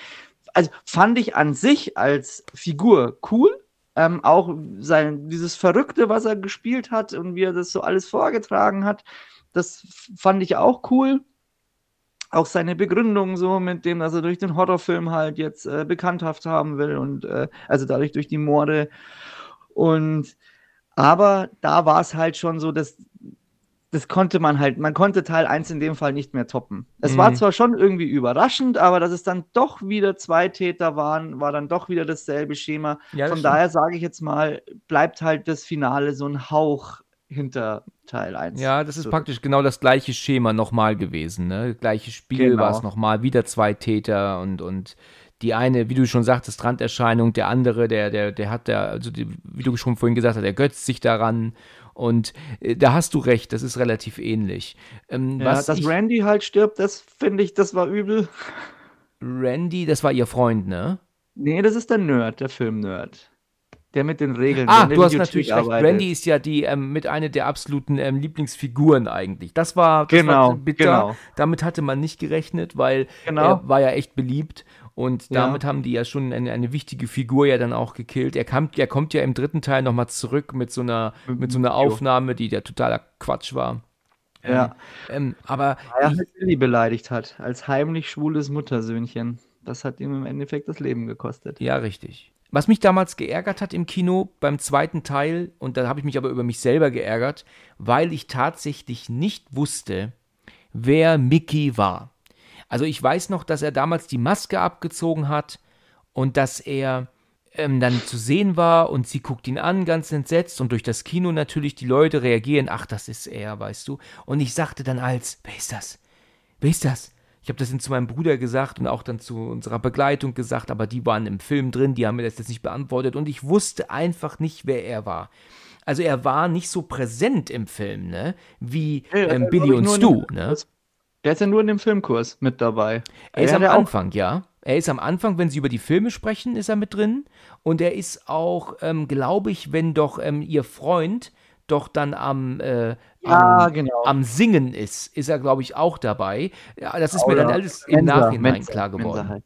Also fand ich an sich als Figur cool. Ähm, auch sein, dieses Verrückte, was er gespielt hat und wie er das so alles vorgetragen hat, das fand ich auch cool. Auch seine Begründung so mit dem, dass er durch den Horrorfilm halt jetzt äh, bekannthaft haben will und äh, also dadurch durch die Morde. Und aber da war es halt schon so, dass das konnte man halt, man konnte Teil 1 in dem Fall nicht mehr toppen. Es mhm. war zwar schon irgendwie überraschend, aber dass es dann doch wieder zwei Täter waren, war dann doch wieder dasselbe Schema. Ja, das Von daher sage ich jetzt mal, bleibt halt das Finale so ein Hauch hinter Teil 1. Ja, das ist so. praktisch genau das gleiche Schema nochmal gewesen. Ne? Gleiches Spiel genau. war es nochmal, wieder zwei Täter und, und die eine, wie du schon sagtest, Randerscheinung, der andere, der, der, der hat der, also die, wie du schon vorhin gesagt hast, der götzt sich daran und äh, da hast du recht, das ist relativ ähnlich. Ähm, ja, dass ich, Randy halt stirbt, das finde ich, das war übel. Randy, das war ihr Freund, ne? Nee, das ist der Nerd, der Film-Nerd. Der mit den Regeln. Ah, du hast natürlich recht. Randy ist ja die ähm, mit einer der absoluten ähm, Lieblingsfiguren eigentlich. Das war, das genau, war bitter. Genau. Damit hatte man nicht gerechnet, weil genau. er war ja echt beliebt. Und damit ja. haben die ja schon eine, eine wichtige Figur ja dann auch gekillt. Er, kam, er kommt ja im dritten Teil nochmal zurück mit so einer, mit so einer Aufnahme, die der totaler Quatsch war. Ja. Ähm, aber. Er hat Lilly beleidigt hat, als heimlich schwules Muttersöhnchen. Das hat ihm im Endeffekt das Leben gekostet. Ja, richtig. Was mich damals geärgert hat im Kino beim zweiten Teil, und da habe ich mich aber über mich selber geärgert, weil ich tatsächlich nicht wusste, wer Mickey war. Also ich weiß noch, dass er damals die Maske abgezogen hat und dass er ähm, dann zu sehen war und sie guckt ihn an, ganz entsetzt und durch das Kino natürlich die Leute reagieren, ach, das ist er, weißt du. Und ich sagte dann als, wer ist das? Wer ist das? Ich habe das dann zu meinem Bruder gesagt und auch dann zu unserer Begleitung gesagt, aber die waren im Film drin, die haben mir das jetzt nicht beantwortet und ich wusste einfach nicht, wer er war. Also er war nicht so präsent im Film, ne? Wie ähm, Billy und Stu, ne? Der ist ja nur in dem Filmkurs mit dabei. Er ist am Anfang, ja. Er ist am Anfang, wenn sie über die Filme sprechen, ist er mit drin. Und er ist auch, ähm, glaube ich, wenn doch ähm, ihr Freund doch dann am, äh, Ja, am, genau. am Singen ist, ist er, glaube ich, auch dabei. Ja, das ist mir Oder dann alles im Mensa, Nachhinein Mensa, klar Mensa geworden. halt.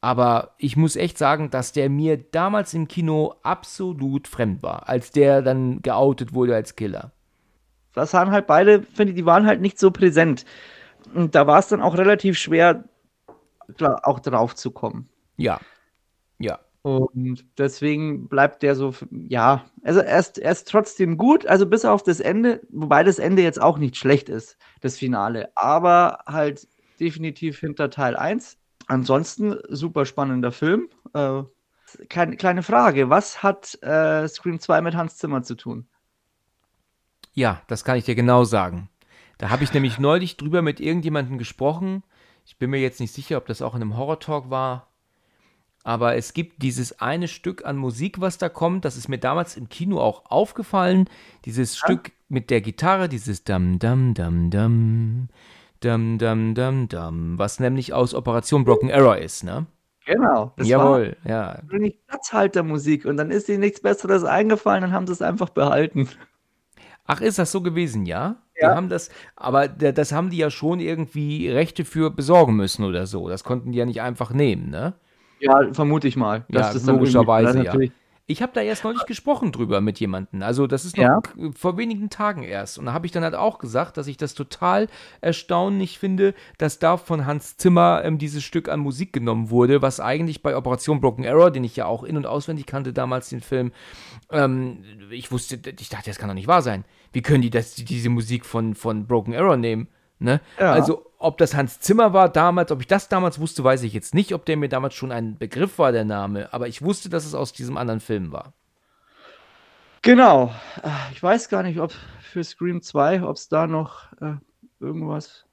Aber ich muss echt sagen, dass der mir damals im Kino absolut fremd war, als der dann geoutet wurde als Killer. Das waren halt beide, finde ich, die waren halt nicht so präsent. Und da war es dann auch relativ schwer, auch drauf zu kommen. Ja. Ja. Und deswegen bleibt der so, ja, also er ist, er ist trotzdem gut, also bis auf das Ende, wobei das Ende jetzt auch nicht schlecht ist, das Finale, aber halt definitiv hinter Teil 1. Ansonsten super spannender Film. Äh, kleine, kleine Frage, was hat äh, Scream 2 mit Hans Zimmer zu tun? Ja, das kann ich dir genau sagen. Da habe ich nämlich neulich drüber mit irgendjemandem gesprochen. Ich bin mir jetzt nicht sicher, ob das auch in einem Horror-Talk war. Aber es gibt dieses eine Stück an Musik, was da kommt. Das ist mir damals im Kino auch aufgefallen. Dieses Stück mit der Gitarre, dieses Dam, Dam, Dam, Dam, Dam, Dam, Dam, Dam, was nämlich aus Operation Broken Arrow ist, ne? Genau. Das Jawohl, ja. war nämlich Platzhaltermusik und dann ist ihnen nichts Besseres eingefallen, dann haben sie es einfach behalten. Ach, ist das so gewesen, ja? Die Ja. haben das, aber da- das haben die ja schon irgendwie Rechte für besorgen müssen oder so. Das konnten die ja nicht einfach nehmen, ne? Ja, vermute ich mal. Ja, logischerweise, ja. Ich habe da erst neulich gesprochen drüber mit jemandem. Also das ist noch Ja? vor wenigen Tagen erst. Und da habe ich dann halt auch gesagt, dass ich das total erstaunlich finde, dass da von Hans Zimmer ähm, dieses Stück an Musik genommen wurde, was eigentlich bei Operation Broken Arrow, den ich ja auch in- und auswendig kannte damals, den Film, ähm, ich wusste, ich dachte, das kann doch nicht wahr sein. Wie können die das, die- diese Musik von, von Broken Arrow nehmen? Ne? Ja. Also, ob das Hans Zimmer war damals, ob ich das damals wusste, weiß ich jetzt nicht, ob der mir damals schon ein Begriff war, der Name, aber ich wusste, dass es aus diesem anderen Film war. Genau. Äh, Ich weiß gar nicht, ob für Scream 2, ob es da noch äh, irgendwas.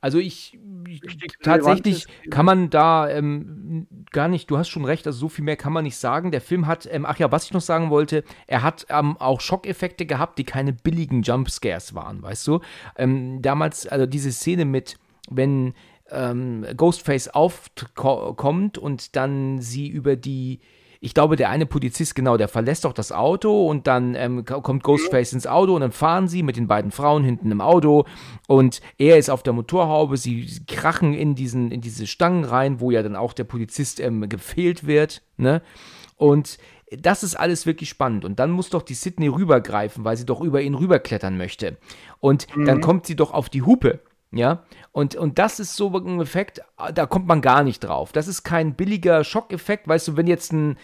Also ich, ich tatsächlich kann man da ähm, gar nicht, du hast schon recht, also so viel mehr kann man nicht sagen. Der Film hat, ähm, ach ja, was ich noch sagen wollte, er hat ähm, auch Schockeffekte gehabt, die keine billigen Jumpscares waren, weißt du? Ähm, damals, also diese Szene mit, wenn ähm, Ghostface aufkommt und dann sie über die ich glaube, der eine Polizist, genau, der verlässt doch das Auto und dann ähm, ko- kommt Ghostface ins Auto und dann fahren sie mit den beiden Frauen hinten im Auto und er ist auf der Motorhaube, sie, krachen in, diesen, in diese Stangen rein, wo ja dann auch der Polizist ähm, gefehlt wird, ne? Und das ist alles wirklich spannend. Und dann muss doch die Sydney rübergreifen, weil sie doch über ihn rüberklettern möchte. Und dann kommt sie doch auf die Hupe. Ja, und, und das ist so ein Effekt, da kommt man gar nicht drauf. Das ist kein billiger Schockeffekt, weißt du, wenn jetzt ein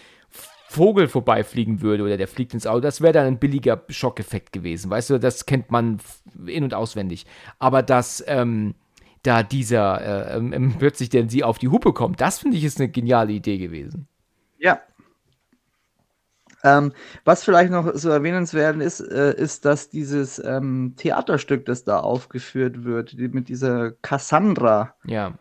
Vogel vorbeifliegen würde oder der fliegt ins Auto, das wäre dann ein billiger Schockeffekt gewesen, weißt du, das kennt man in- und auswendig. Aber dass ähm, da dieser äh, ähm, plötzlich denn sie auf die Hupe kommt, das finde ich ist eine geniale Idee gewesen. Ja. Ähm, was vielleicht noch so erwähnenswert ist, äh, ist, dass dieses ähm, Theaterstück, das da aufgeführt wird, die, mit dieser Cassandra, Ja,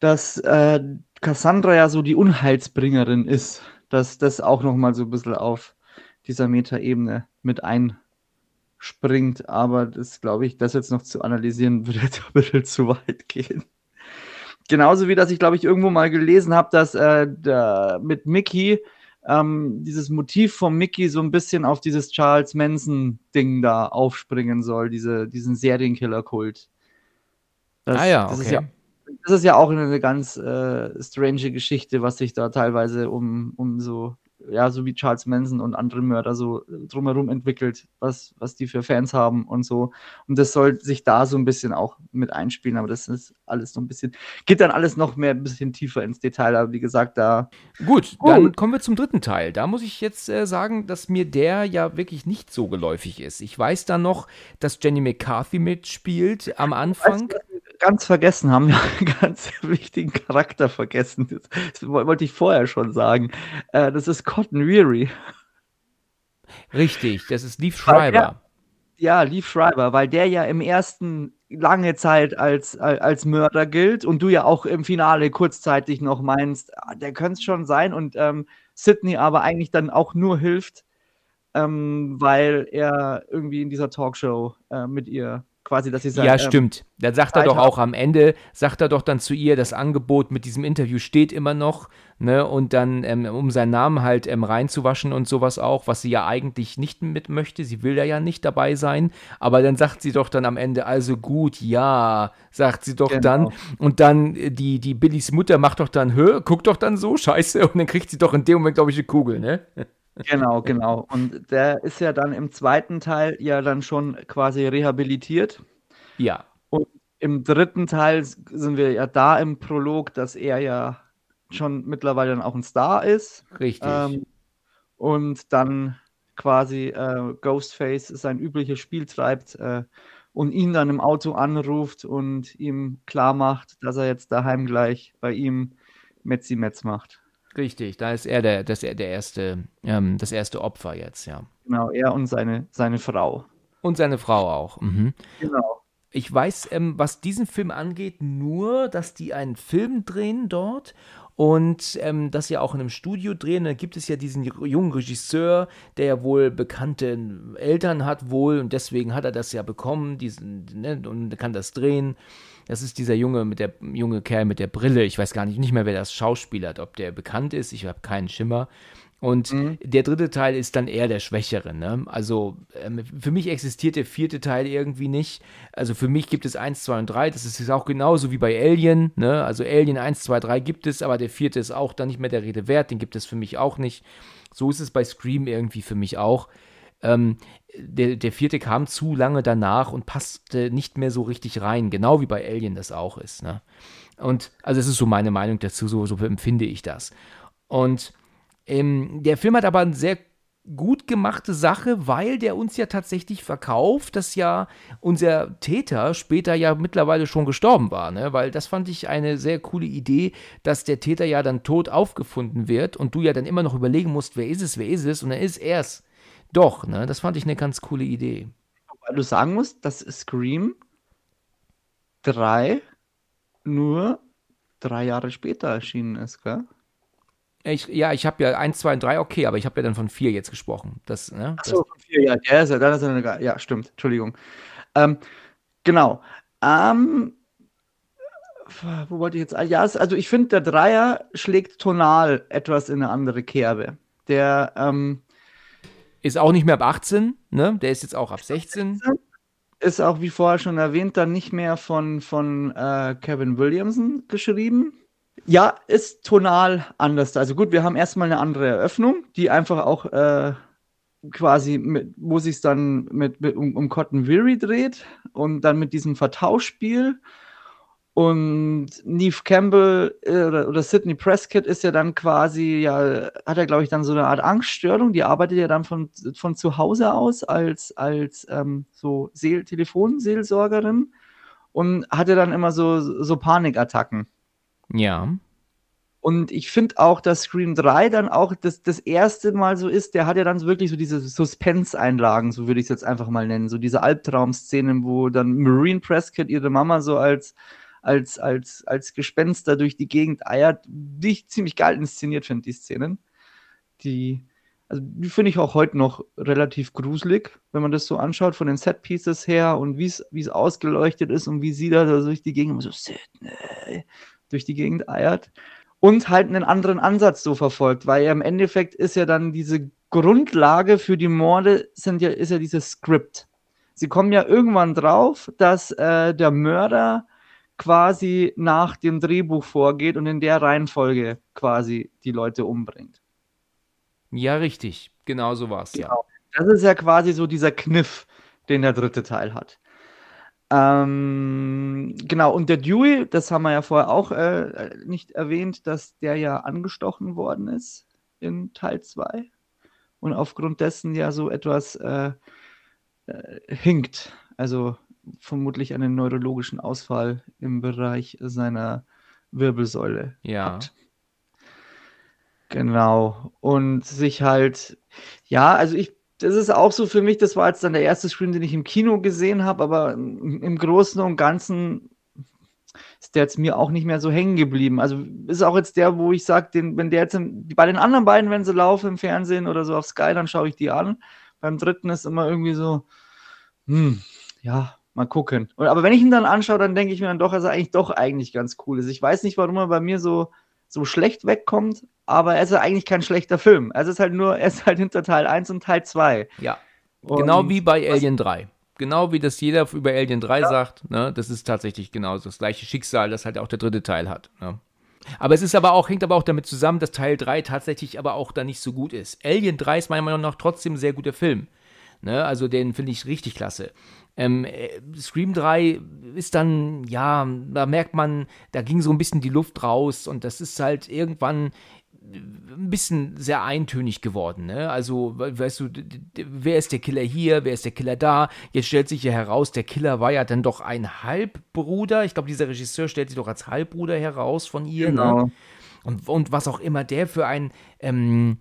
dass äh, Cassandra ja so die Unheilsbringerin ist, dass das auch noch mal so ein bisschen auf dieser Metaebene mit einspringt. Aber das glaube ich, das jetzt noch zu analysieren, würde jetzt ein bisschen zu weit gehen. Genauso wie, dass ich, glaube ich, irgendwo mal gelesen habe, dass äh, mit Mickey ähm, dieses Motiv von Mickey so ein bisschen auf dieses Charles Manson-Ding da aufspringen soll, diese, diesen Serienkiller-Kult. Das- ah ja, das okay. ist ja das ist ja auch eine ganz äh, strange Geschichte, was sich da teilweise um, um so, ja, so wie Charles Manson und andere Mörder so äh, drumherum entwickelt, was, was die für Fans haben und so. Und das soll sich da so ein bisschen auch mit einspielen, aber das ist alles so ein bisschen, geht dann alles noch mehr ein bisschen tiefer ins Detail, aber wie gesagt, da, Gut, Gut. dann kommen wir zum dritten Teil. Da muss ich jetzt äh, sagen, dass mir der ja wirklich nicht so geläufig ist. Ich weiß da noch, dass Jenny McCarthy mitspielt am Anfang. Weißt du, ganz vergessen haben, ja, einen ganz wichtigen Charakter vergessen. Das, das wollte ich vorher schon sagen. Äh, das ist Cotton Weary. Richtig, das ist Leaf Schreiber. Ja, Leaf Schreiber, weil der ja im ersten lange Zeit als, als als Mörder gilt und du ja auch im Finale kurzzeitig noch meinst, ah, der könnte es schon sein und ähm, Sydney aber eigentlich dann auch nur hilft, ähm, weil er irgendwie in dieser Talkshow äh, mit ihr quasi, dass sie sagt. Ja, ähm, stimmt. Dann sagt er doch auch am Ende, sagt er doch dann zu ihr, das Angebot mit diesem Interview steht immer noch, ne? Und dann, ähm, um seinen Namen halt ähm, reinzuwaschen und sowas auch, was sie ja eigentlich nicht mit möchte. Sie will da ja nicht dabei sein. Aber dann sagt sie doch dann am Ende, also gut, ja, sagt sie doch genau. dann. Und dann äh, die, die Billys Mutter macht doch dann, hör, guckt doch dann so, scheiße. Und dann kriegt sie doch in dem Moment, glaube ich, eine Kugel, ne? Genau, genau. Und der ist ja dann im zweiten Teil ja dann schon quasi rehabilitiert. Ja. Und im dritten Teil sind wir ja da im Prolog, dass er ja schon mittlerweile dann auch ein Star ist. Richtig. Ähm, und dann quasi äh, Ghostface sein übliches Spiel treibt äh, und ihn dann im Auto anruft und ihm klar macht, dass er jetzt daheim gleich bei ihm Metzi Metz macht. Richtig, da ist er der, das, der erste, ähm, das erste Opfer jetzt, ja. Genau, er und seine, seine Frau. Und seine Frau auch. Mhm. Genau. Ich weiß, ähm, was diesen Film angeht, nur, dass die einen Film drehen dort und ähm, das ja auch in einem Studio drehen. Da gibt es ja diesen jungen Regisseur, der ja wohl bekannte Eltern hat wohl und deswegen hat er das ja bekommen, diesen, ne, und kann das drehen. Das ist dieser junge mit der junge Kerl mit der Brille. Ich weiß gar nicht, nicht mehr, wer das Schauspieler hat, ob der bekannt ist. Ich habe keinen Schimmer. Und mhm. der dritte Teil ist dann eher der schwächere. Ne? Also ähm, für mich existiert der vierte Teil irgendwie nicht. Also für mich gibt es 1, 2 und 3. Das ist auch genauso wie bei Alien. Ne? Also Alien 1, 2, 3 gibt es, aber der vierte ist auch dann nicht mehr der Rede wert. Den gibt es für mich auch nicht. So ist es bei Scream irgendwie für mich auch. Ähm, der, der vierte kam zu lange danach und passte nicht mehr so richtig rein, genau wie bei Alien das auch ist. Ne? Und also es ist so meine Meinung dazu, so, so empfinde ich das. Und ähm, der Film hat aber eine sehr gut gemachte Sache, weil der uns ja tatsächlich verkauft, dass ja unser Täter später ja mittlerweile schon gestorben war, ne? Weil das fand ich eine sehr coole Idee, dass der Täter ja dann tot aufgefunden wird und du ja dann immer noch überlegen musst, wer ist es, wer ist es, und dann ist er es. Doch, ne? Das fand ich eine ganz coole Idee. Weil du sagen musst, dass Scream 3 nur drei Jahre später erschienen ist, gell? Ich, ja, ich habe ja 1, 2 und 3, okay, aber ich habe ja dann von 4 jetzt gesprochen. Das, ne, Achso, von 4, ja, der ist ja, dann ist er, ja, stimmt, Entschuldigung. Ähm, genau. Ähm, wo wollte ich jetzt? Ja, also ich finde, der Dreier schlägt tonal etwas in eine andere Kerbe. Der, ähm, ist auch nicht mehr ab 18, ne? Der ist jetzt auch ab 16. Ist auch, wie vorher schon erwähnt, dann nicht mehr von, von äh, Kevin Williamson geschrieben. Ja, ist tonal anders. Also gut, wir haben erstmal eine andere Eröffnung, die einfach auch äh, quasi, mit, wo sich dann mit, mit, um, um Cotton Weary dreht und dann mit diesem Vertauschspiel und Neve Campbell äh, oder, oder Sidney Prescott ist ja dann quasi, ja, hat er, glaube ich, dann so eine Art Angststörung. Die arbeitet ja dann von, von zu Hause aus als, als ähm, so Seel Telefonseelsorgerin und hatte dann immer so, so Panikattacken. Ja. Und ich finde auch, dass Scream 3 dann auch das, das erste Mal so ist, der hat ja dann wirklich so diese Suspense-Einlagen, so würde ich es jetzt einfach mal nennen. So diese Albtraum-Szenen, wo dann Marine Prescott ihre Mama so als als, als, als Gespenster durch die Gegend eiert, die ich ziemlich geil inszeniert finde, die Szenen. Die, also die finde ich auch heute noch relativ gruselig, wenn man das so anschaut, von den Set-Pieces her und wie es ausgeleuchtet ist und wie sie da durch die Gegend so Sydney, durch die Gegend eiert. Und halt einen anderen Ansatz so verfolgt, weil ja im Endeffekt ist ja dann diese Grundlage für die Morde sind ja, ist ja dieses Skript. Sie kommen ja irgendwann drauf, dass äh, der Mörder quasi nach dem Drehbuch vorgeht und in der Reihenfolge quasi die Leute umbringt. Ja, richtig. Genau so war es, genau. ja. Das ist ja quasi so dieser Kniff, den der dritte Teil hat. Ähm, genau, und der Dewey, das haben wir ja vorher auch äh, nicht erwähnt, dass der ja angestochen worden ist in Teil 2 und aufgrund dessen ja so etwas äh, äh, hinkt. Also vermutlich einen neurologischen Ausfall im Bereich seiner Wirbelsäule ja. hat. Genau. Und sich halt, ja, also ich, das ist auch so für mich, das war jetzt dann der erste Screen, den ich im Kino gesehen habe, aber im Großen und Ganzen ist der jetzt mir auch nicht mehr so hängen geblieben. Also ist auch jetzt der, wo ich sage, wenn der jetzt im, bei den anderen beiden, wenn sie laufen im Fernsehen oder so auf Sky, dann schaue ich die an. Beim dritten ist immer irgendwie so, hm, ja, mal gucken. Und, aber wenn ich ihn dann anschaue, dann denke ich mir dann doch, dass er eigentlich doch eigentlich ganz cool ist. Ich weiß nicht, warum er bei mir so, so schlecht wegkommt, aber er ist ja eigentlich kein schlechter Film. Es ist halt nur, er ist halt hinter Teil 1 und Teil 2. Ja. Und genau wie bei Alien 3. Genau wie das jeder über Alien 3 ja. sagt, ne? das ist tatsächlich genau das gleiche Schicksal, das halt auch der dritte Teil hat. Ne? Aber es ist aber auch, hängt aber auch damit zusammen, dass Teil 3 tatsächlich aber auch da nicht so gut ist. Alien 3 ist meiner Meinung nach trotzdem ein sehr guter Film. Ne? Also den finde ich richtig klasse. Ähm, äh, Scream 3 ist dann, ja, da merkt man, da ging so ein bisschen die Luft raus und das ist halt irgendwann ein bisschen sehr eintönig geworden. Ne? Also, weißt du, wer ist der Killer hier, wer ist der Killer da? Jetzt stellt sich ja heraus, der Killer war ja dann doch ein Halbbruder. Ich glaube, dieser Regisseur stellt sich doch als Halbbruder heraus von ihr. Ne? Genau. Ne? Und, und was auch immer der für ein ähm,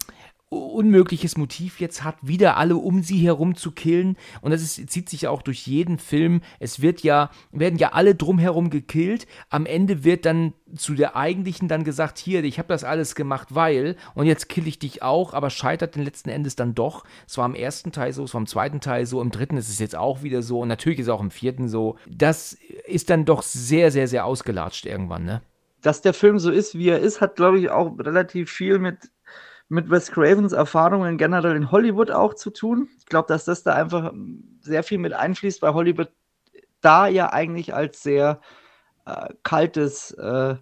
unmögliches Motiv jetzt hat, wieder alle um sie herum zu killen. Und das ist, zieht sich ja auch durch jeden Film. Es wird ja, werden ja alle drumherum gekillt. Am Ende wird dann zu der eigentlichen dann gesagt, hier, ich habe das alles gemacht, weil, und jetzt kill ich dich auch, aber scheitert den letzten Endes dann doch. Es war im ersten Teil so, es war im zweiten Teil so, im dritten ist es jetzt auch wieder so und natürlich ist es auch im vierten so. Das ist dann doch sehr, sehr, sehr ausgelatscht irgendwann, ne? Dass der Film so ist, wie er ist, hat, glaube ich, auch relativ viel mit mit Wes Cravens Erfahrungen generell in Hollywood auch zu tun. Ich glaube, dass das da einfach sehr viel mit einfließt, weil Hollywood da ja eigentlich als sehr äh, kaltes äh,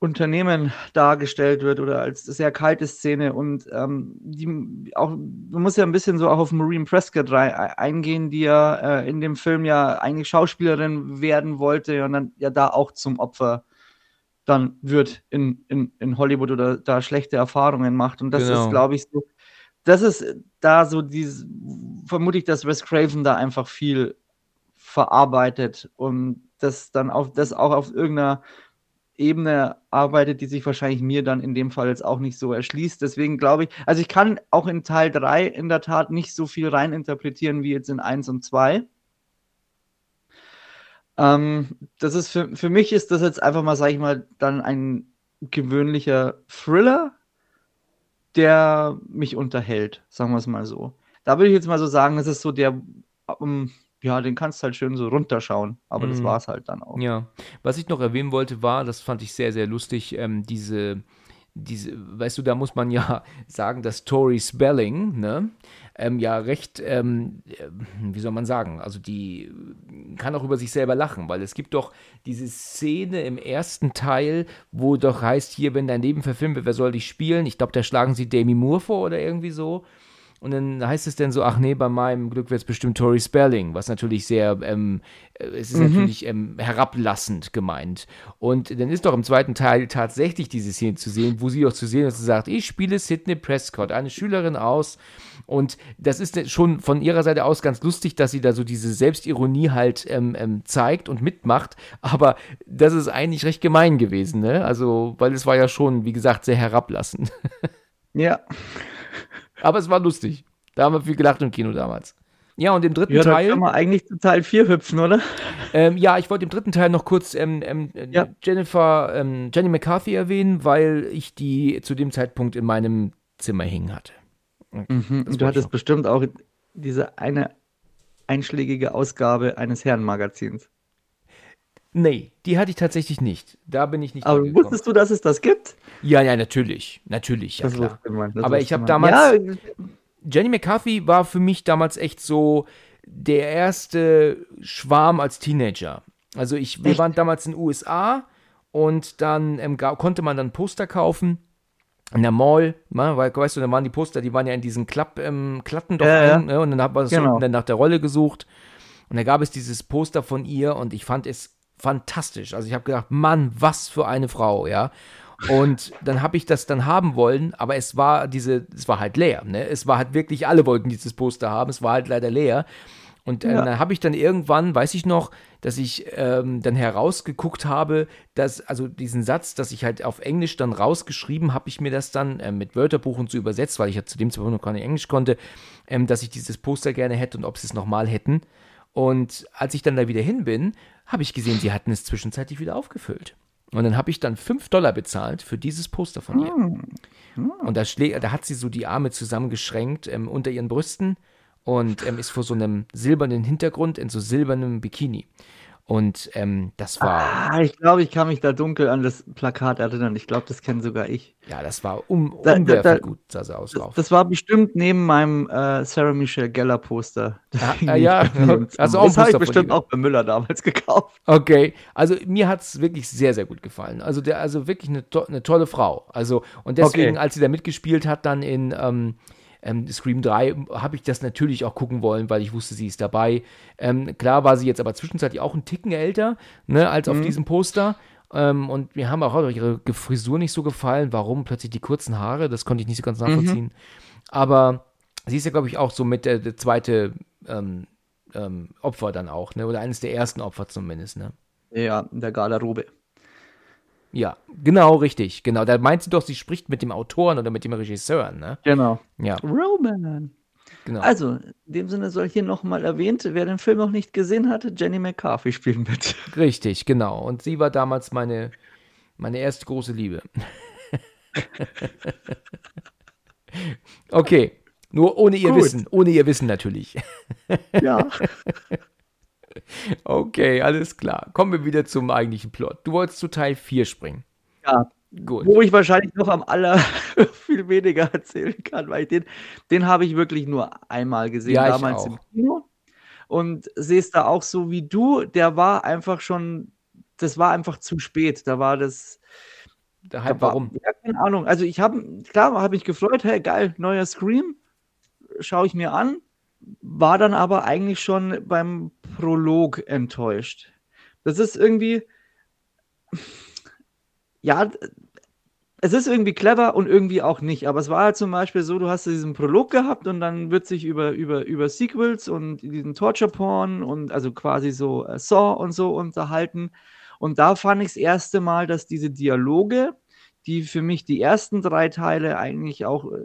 Unternehmen dargestellt wird oder als sehr kalte Szene und ähm, die auch man muss ja ein bisschen so auch auf Marine Prescott rein, eingehen, die ja äh, in dem Film ja eigentlich Schauspielerin werden wollte und dann ja da auch zum Opfer dann wird in, in, in Hollywood oder da schlechte Erfahrungen macht. Und das genau. ist, glaube ich, so, das ist da so dieses, vermute ich, dass Wes Craven da einfach viel verarbeitet und das dann auf, das auch auf irgendeiner Ebene arbeitet, die sich wahrscheinlich mir dann in dem Fall jetzt auch nicht so erschließt. Deswegen glaube ich, also ich kann auch in Teil 3 in der Tat nicht so viel reininterpretieren wie jetzt in 1 und 2. Ähm, das ist für, für mich ist das jetzt einfach mal, sag ich mal, dann ein gewöhnlicher Thriller, der mich unterhält, sagen wir es mal so. Da würde ich jetzt mal so sagen, das ist so der, um, ja, den kannst du halt schön so runterschauen, aber mm. das mhm. war es halt dann auch. Ja, was ich noch erwähnen wollte, war, das fand ich sehr, sehr lustig, ähm, diese diese, weißt du, da muss man ja sagen, dass Tori Spelling, ne, ähm, ja recht, ähm, äh, wie soll man sagen, also die kann auch über sich selber lachen, weil es gibt doch diese Szene im ersten Teil, wo doch heißt, hier, wenn dein Leben verfilmt wird, wer soll dich spielen? Ich glaube, da schlagen sie Demi Moore vor oder irgendwie so. Und dann heißt es dann so, ach nee, bei meinem Glück wird es bestimmt Tori Spelling, was natürlich sehr, ähm, äh, es ist mhm. natürlich ähm, herablassend gemeint. Und dann ist doch im zweiten Teil tatsächlich diese Szene zu sehen, wo sie auch zu sehen ist, sie sagt, ich spiele Sidney Prescott, eine Schülerin aus. Und das ist schon von ihrer Seite aus ganz lustig, dass sie da so diese Selbstironie halt ähm, ähm, zeigt und mitmacht. Aber das ist eigentlich recht gemein gewesen, ne? Also, weil es war ja schon, wie gesagt, sehr herablassend. Ja. Aber es war lustig. Da haben wir viel gelacht im Kino damals. Ja, und im dritten ja, Teil. kann man eigentlich zu Teil 4 hüpfen, oder? Ähm, ja, ich wollte im dritten Teil noch kurz ähm, ähm, ja. Jennifer, ähm, Jenny McCarthy erwähnen, weil ich die zu dem Zeitpunkt in meinem Zimmer hing hatte. Mhm. Du hattest bestimmt auch diese eine einschlägige Ausgabe eines Herrenmagazins. Nee, die hatte ich tatsächlich nicht. Da bin ich nicht. Aber wusstest du, dass es das gibt? Ja, ja, natürlich. Natürlich, ja, das klar. Man, Aber ich habe damals. Ja. Jenny McCarthy war für mich damals echt so der erste Schwarm als Teenager. Also ich, wir echt? waren damals in den USA und dann ähm, konnte man dann Poster kaufen in der Mall, ne, weil, weißt du, da waren die Poster, die waren ja in diesen Klapp, ähm, Klatten doch ein, ne, und dann hat man genau. dann nach der Rolle gesucht und da gab es dieses Poster von ihr und ich fand es fantastisch. Also ich habe gedacht, Mann, was für eine Frau, ja. Und dann habe ich das dann haben wollen, aber es war diese, es war halt leer. Ne? Es war halt wirklich, alle wollten dieses Poster haben, es war halt leider leer. Und äh, ja. dann habe ich dann irgendwann, weiß ich noch, dass ich ähm, dann herausgeguckt habe, dass, also diesen Satz, dass ich halt auf Englisch dann rausgeschrieben habe, ich mir das dann äh, mit Wörterbuchen zu übersetzt, weil ich ja zu dem Zeitpunkt noch gar nicht Englisch konnte, ähm, dass ich dieses Poster gerne hätte und ob sie es nochmal hätten. Und als ich dann da wieder hin bin, habe ich gesehen, sie hatten es zwischenzeitlich wieder aufgefüllt. Und dann habe ich dann 5 Dollar bezahlt für dieses Poster von ihr. Mm. Mm. Und da, da, hat sie so die Arme zusammengeschränkt ähm, unter ihren Brüsten und ähm, ist vor so einem silbernen Hintergrund in so silbernem Bikini. Und ähm, das war. Ah, ich glaube, ich kann mich da dunkel an das Plakat erinnern. Ich glaube, das kenne sogar ich. Ja, das war um, Da- da- umwerfend da- gut, sah sie aus Das, war bestimmt neben meinem äh, Sarah Michelle Gellar Poster. Das Ah, nicht ja. Zimmer. auch das habe ich bestimmt auch bei Müller damals gekauft. Okay, also mir hat es wirklich sehr, sehr gut gefallen. Also der, also wirklich eine, to eine tolle Frau. Also, und deswegen, Okay. als sie da mitgespielt hat, dann in ähm, ähm, Scream 3, habe ich das natürlich auch gucken wollen, weil ich wusste, sie ist dabei. Ähm, klar war sie jetzt aber zwischenzeitlich auch einen Ticken älter, ne, als auf diesem Poster. Ähm, und mir haben auch ihre Frisur nicht so gefallen. Warum plötzlich die kurzen Haare? Das konnte ich nicht so ganz nachvollziehen. Aber sie ist ja, glaube ich, auch so mit der, der zweite ähm, ähm, Opfer dann auch, ne? Oder eines der ersten Opfer zumindest, ne? Ja, in der Garderobe. Ja, genau, richtig. Genau. Da meint sie doch, sie spricht mit dem Autoren oder mit dem Regisseur, ne? Genau. Ja, Roman. genau. Also, in dem Sinne soll hier nochmal erwähnt, wer den Film noch nicht gesehen hatte, Jenny McCarthy spielen mit. richtig, genau. Und sie war damals meine, meine erste große Liebe. okay. Nur ohne ihr Gut. Wissen. Ohne ihr Wissen natürlich. Ja. Okay, alles klar. Kommen wir wieder zum eigentlichen Plot. Du wolltest zu Teil 4 springen. ja. Gut. Wo ich wahrscheinlich noch am aller viel weniger erzählen kann, weil ich den, den habe ich wirklich nur einmal gesehen, Ja, ich damals auch. im Kino. Und sehe es da auch so wie du, der war einfach schon, das war einfach zu spät. Da war das, Der Hype, da war- warum? Ja, keine Ahnung. Also ich habe, klar, habe mich gefreut, hey, geil, neuer Scream, schaue ich mir an, war dann aber eigentlich schon beim Prolog enttäuscht. Das ist irgendwie, ja, es ist irgendwie clever und irgendwie auch nicht. Aber es war halt zum Beispiel so, du hast diesen Prolog gehabt und dann wird sich über, über, über Sequels und diesen Torture Porn und also quasi so äh, Saw und so unterhalten. Und da fand ich das erste Mal, dass diese Dialoge, die für mich die ersten drei Teile eigentlich auch äh,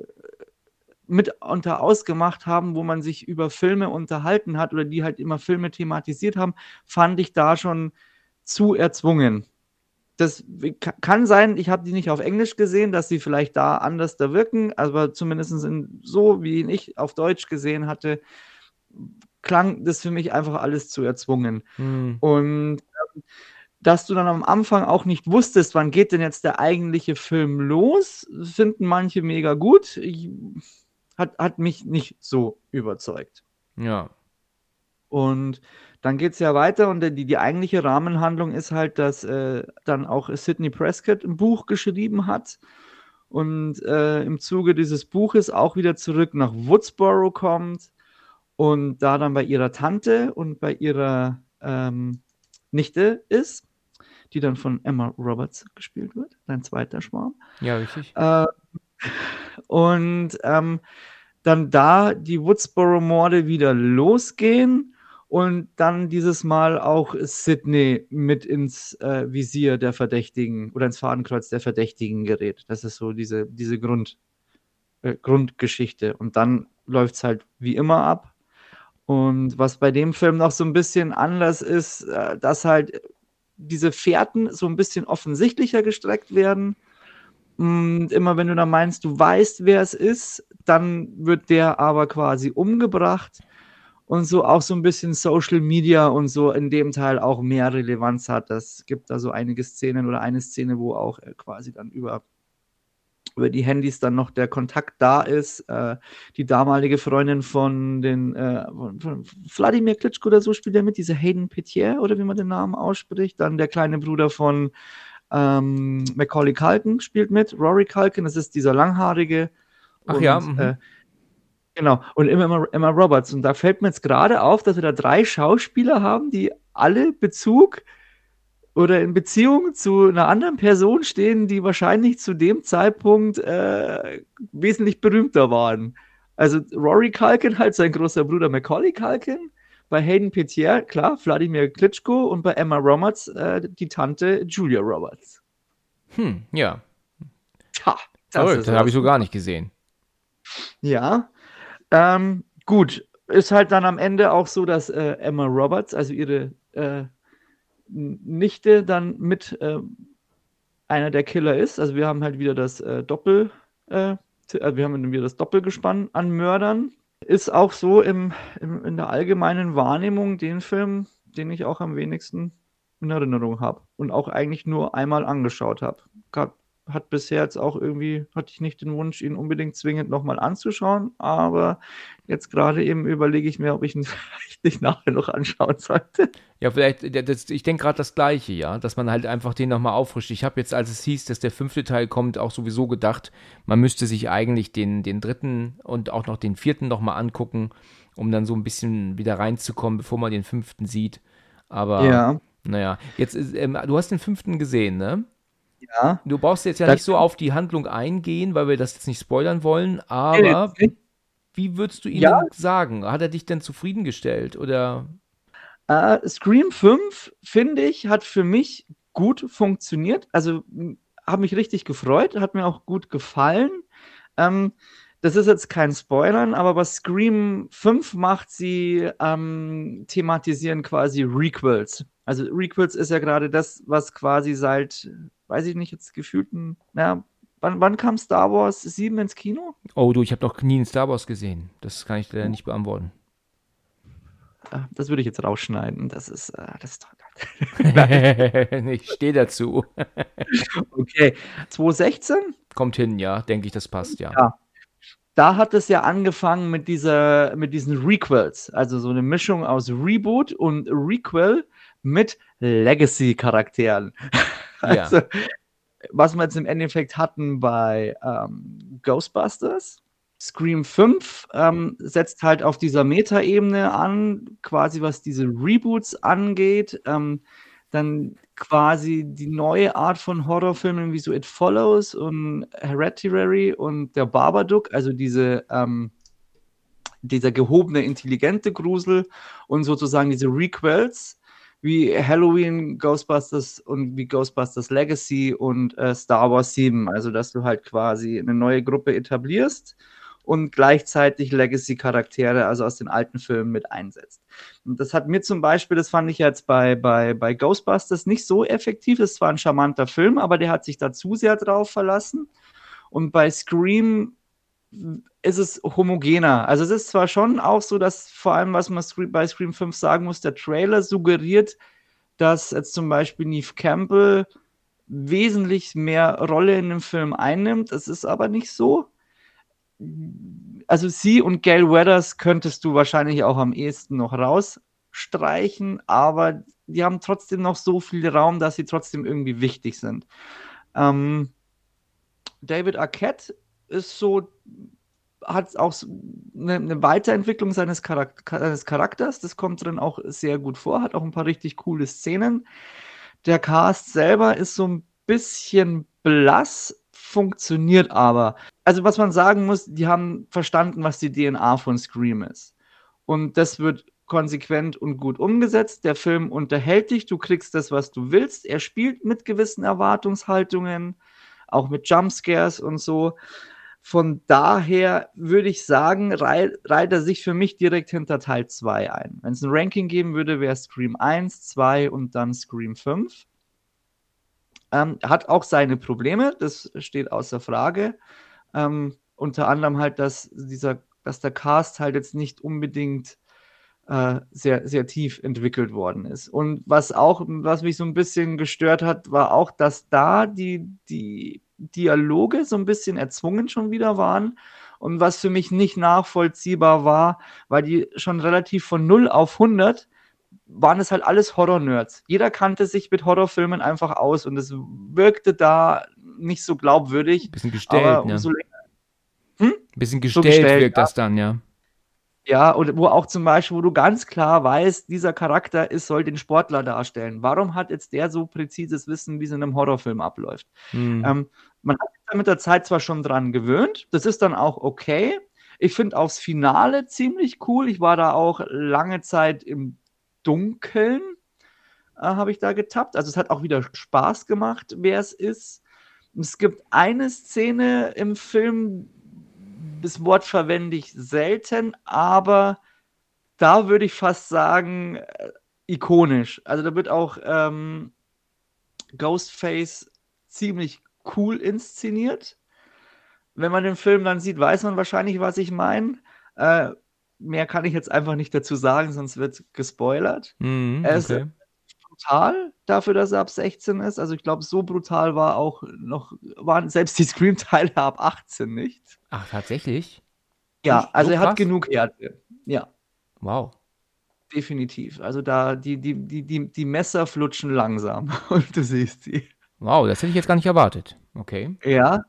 mitunter ausgemacht haben, wo man sich über Filme unterhalten hat oder die halt immer Filme thematisiert haben, fand ich da schon zu erzwungen. Das ka- kann sein, ich habe die nicht auf Englisch gesehen, dass sie vielleicht da anders da wirken, aber zumindest in, so, wie ihn ich auf Deutsch gesehen hatte, klang das für mich einfach alles zu erzwungen. Hm. Und ähm, dass du dann am Anfang auch nicht wusstest, wann geht denn jetzt der eigentliche Film los, finden manche mega gut. Ich, hat, hat mich nicht so überzeugt. Ja. Und dann geht es ja weiter und die, die eigentliche Rahmenhandlung ist halt, dass äh, dann auch Sidney Prescott ein Buch geschrieben hat und äh, im Zuge dieses Buches auch wieder zurück nach Woodsboro kommt und da dann bei ihrer Tante und bei ihrer ähm, Nichte ist, die dann von Emma Roberts gespielt wird, dein zweiter Schwarm. Ja, richtig. Äh, und ähm, dann da die Woodsboro-Morde wieder losgehen und dann dieses Mal auch Sydney mit ins äh, Visier der Verdächtigen oder ins Fadenkreuz der Verdächtigen gerät. Das ist so diese, diese Grund, äh, Grundgeschichte. Und dann läuft es halt wie immer ab. Und was bei dem Film noch so ein bisschen anders ist, äh, dass halt diese Fährten so ein bisschen offensichtlicher gestreckt werden. Und immer wenn du dann meinst, du weißt, wer es ist, dann wird der aber quasi umgebracht und so auch so ein bisschen Social Media und so in dem Teil auch mehr Relevanz hat. Das gibt da so einige Szenen oder eine Szene, wo auch quasi dann über, über die Handys dann noch der Kontakt da ist. Äh, die damalige Freundin von den äh, von, von Wladimir Klitschko oder so spielt er mit, diese Hayden Petier oder wie man den Namen ausspricht. Dann der kleine Bruder von ähm, Macaulay Culkin spielt mit, Rory Culkin, das ist dieser langhaarige. Ach ja, mhm. Äh, genau, und Emma, Emma Roberts. Und da fällt mir jetzt gerade auf, dass wir da drei Schauspieler haben, die alle Bezug oder in Beziehung zu einer anderen Person stehen, die wahrscheinlich zu dem Zeitpunkt äh, wesentlich berühmter waren. Also Rory Culkin halt sein großer Bruder Macaulay Culkin, bei Hayden Petier, klar, Wladimir Klitschko und bei Emma Roberts äh, die Tante Julia Roberts. Hm, ja. Tja, das Verrückt, das habe ich so gar nicht gesehen. Ja. Ähm, gut, ist halt dann am Ende auch so, dass äh, Emma Roberts, also ihre äh, Nichte, dann mit äh, einer der Killer ist. Also wir haben halt wieder das äh, Doppel, äh, äh, wir haben wieder das Doppelgespann an Mördern. Ist auch so im, im, in der allgemeinen Wahrnehmung den Film, den ich auch am wenigsten in Erinnerung habe und auch eigentlich nur einmal angeschaut habe. Hat bisher jetzt auch irgendwie, hatte ich nicht den Wunsch, ihn unbedingt zwingend nochmal anzuschauen, aber jetzt gerade eben überlege ich mir, ob ich ihn vielleicht nicht nachher noch anschauen sollte. Ja, vielleicht, das, ich denke gerade das Gleiche, ja, dass man halt einfach den nochmal auffrischt. Ich habe jetzt, als es hieß, dass der fünfte Teil kommt, auch sowieso gedacht, man müsste sich eigentlich den, den dritten und auch noch den vierten nochmal angucken, um dann so ein bisschen wieder reinzukommen, bevor man den fünften sieht. Aber ja. Naja, jetzt ist, ähm, du hast den fünften gesehen, ne? Ja. Du brauchst jetzt ja das nicht so auf die Handlung eingehen, weil wir das jetzt nicht spoilern wollen, aber wie würdest du ihn ja. sagen? Hat er dich denn zufriedengestellt oder? Uh, Scream 5, finde ich, hat für mich gut funktioniert. Also habe mich richtig gefreut, hat mir auch gut gefallen. Ähm, das ist jetzt kein Spoilern, aber was Scream 5 macht, sie ähm, thematisieren quasi Requels. Also Requels ist ja gerade das, was quasi seit, weiß ich nicht, jetzt gefühlten, na, wann, wann kam Star Wars 7 ins Kino? Oh du, ich habe noch nie einen Star Wars gesehen. Das kann ich leider nicht beantworten. Ah, das würde ich jetzt rausschneiden. Das ist, äh, das ist ich stehe dazu. okay. 2016? Kommt hin, ja, denke ich, das passt, ja. ja. Da hat es ja angefangen mit dieser, mit diesen Requels, also so eine Mischung aus Reboot und Requel mit Legacy-Charakteren. Ja. Also, was wir jetzt im Endeffekt hatten bei ähm, Ghostbusters. Scream 5 ähm, setzt halt auf dieser Meta-Ebene an, quasi was diese Reboots angeht. Ähm, dann quasi die neue Art von Horrorfilmen wie so It Follows und Hereditary und der Babadook, also diese ähm, dieser gehobene, intelligente Grusel und sozusagen diese Requels wie Halloween, Ghostbusters und wie Ghostbusters Legacy und äh, Star Wars 7. Also, dass du halt quasi eine neue Gruppe etablierst und gleichzeitig Legacy-Charaktere, also aus den alten Filmen, mit einsetzt. Und das hat mir zum Beispiel, das fand ich jetzt bei, bei, bei Ghostbusters nicht so effektiv. Es war ein charmanter Film, aber der hat sich da zu sehr drauf verlassen. Und bei Scream ist es homogener. Also es ist zwar schon auch so, dass vor allem, was man bei Scream 5 sagen muss, der Trailer suggeriert, dass jetzt zum Beispiel Neve Campbell wesentlich mehr Rolle in dem Film einnimmt. Das ist aber nicht so. Also sie und Gail Weathers könntest du wahrscheinlich auch am ehesten noch rausstreichen, aber die haben trotzdem noch so viel Raum, dass sie trotzdem irgendwie wichtig sind. Ähm, David Arquette ist so, hat auch eine, eine Weiterentwicklung seines, Charak seines Charakters. Das kommt drin auch sehr gut vor, hat auch ein paar richtig coole Szenen. Der Cast selber ist so ein bisschen blass, funktioniert aber. Also, was man sagen muss, die haben verstanden, was die DNA von Scream ist. Und das wird konsequent und gut umgesetzt. Der Film unterhält dich, du kriegst das, was du willst. Er spielt mit gewissen Erwartungshaltungen, auch mit Jumpscares und so. Von daher würde ich sagen, reiht er sich für mich direkt hinter Teil 2 ein. Wenn es ein Ranking geben würde, wäre Scream 1, 2 und dann Scream 5. Ähm, hat auch seine Probleme, das steht außer Frage. Ähm, unter anderem halt, dass dieser, dass der Cast halt jetzt nicht unbedingt äh, sehr, sehr tief entwickelt worden ist. Und was auch, was mich so ein bisschen gestört hat, war auch, dass da die, die Dialoge so ein bisschen erzwungen schon wieder waren. Und was für mich nicht nachvollziehbar war, weil die schon relativ von 0 auf 100 waren es halt alles Horror-Nerds. Jeder kannte sich mit Horrorfilmen einfach aus und es wirkte da nicht so glaubwürdig. Bisschen gestellt, aber umso länger. Hm? Bisschen gestellt, so gestellt wirkt ja. das dann, ja. Ja, und wo auch zum Beispiel, wo du ganz klar weißt, dieser Charakter ist, soll den Sportler darstellen. Warum hat jetzt der so präzises Wissen, wie es in einem Horrorfilm abläuft? Hm. Ähm, man hat sich da mit der Zeit zwar schon dran gewöhnt, das ist dann auch okay. Ich finde auch das Finale ziemlich cool. Ich war da auch lange Zeit im Dunkeln, äh, habe ich da getappt. Also es hat auch wieder Spaß gemacht, wer es ist. Es gibt eine Szene im Film, das Wort verwende ich selten, aber da würde ich fast sagen, äh, ikonisch. Also da wird auch ähm, Ghostface ziemlich cool inszeniert. Wenn man den Film dann sieht, weiß man wahrscheinlich, was ich meine. Äh, mehr kann ich jetzt einfach nicht dazu sagen, sonst wird gespoilert. Er ist okay. Brutal dafür, dass er ab 16 ist. Also ich glaube, so brutal war auch noch, waren selbst die Scream-Teile ab 18 nicht. Ach, tatsächlich? Ja, So also er hat genug Härte. Ja, Wow. definitiv. Also da, die, die, die, die, die Messer flutschen langsam und du siehst sie. Wow, das hätte ich jetzt gar nicht erwartet. Okay. Ja.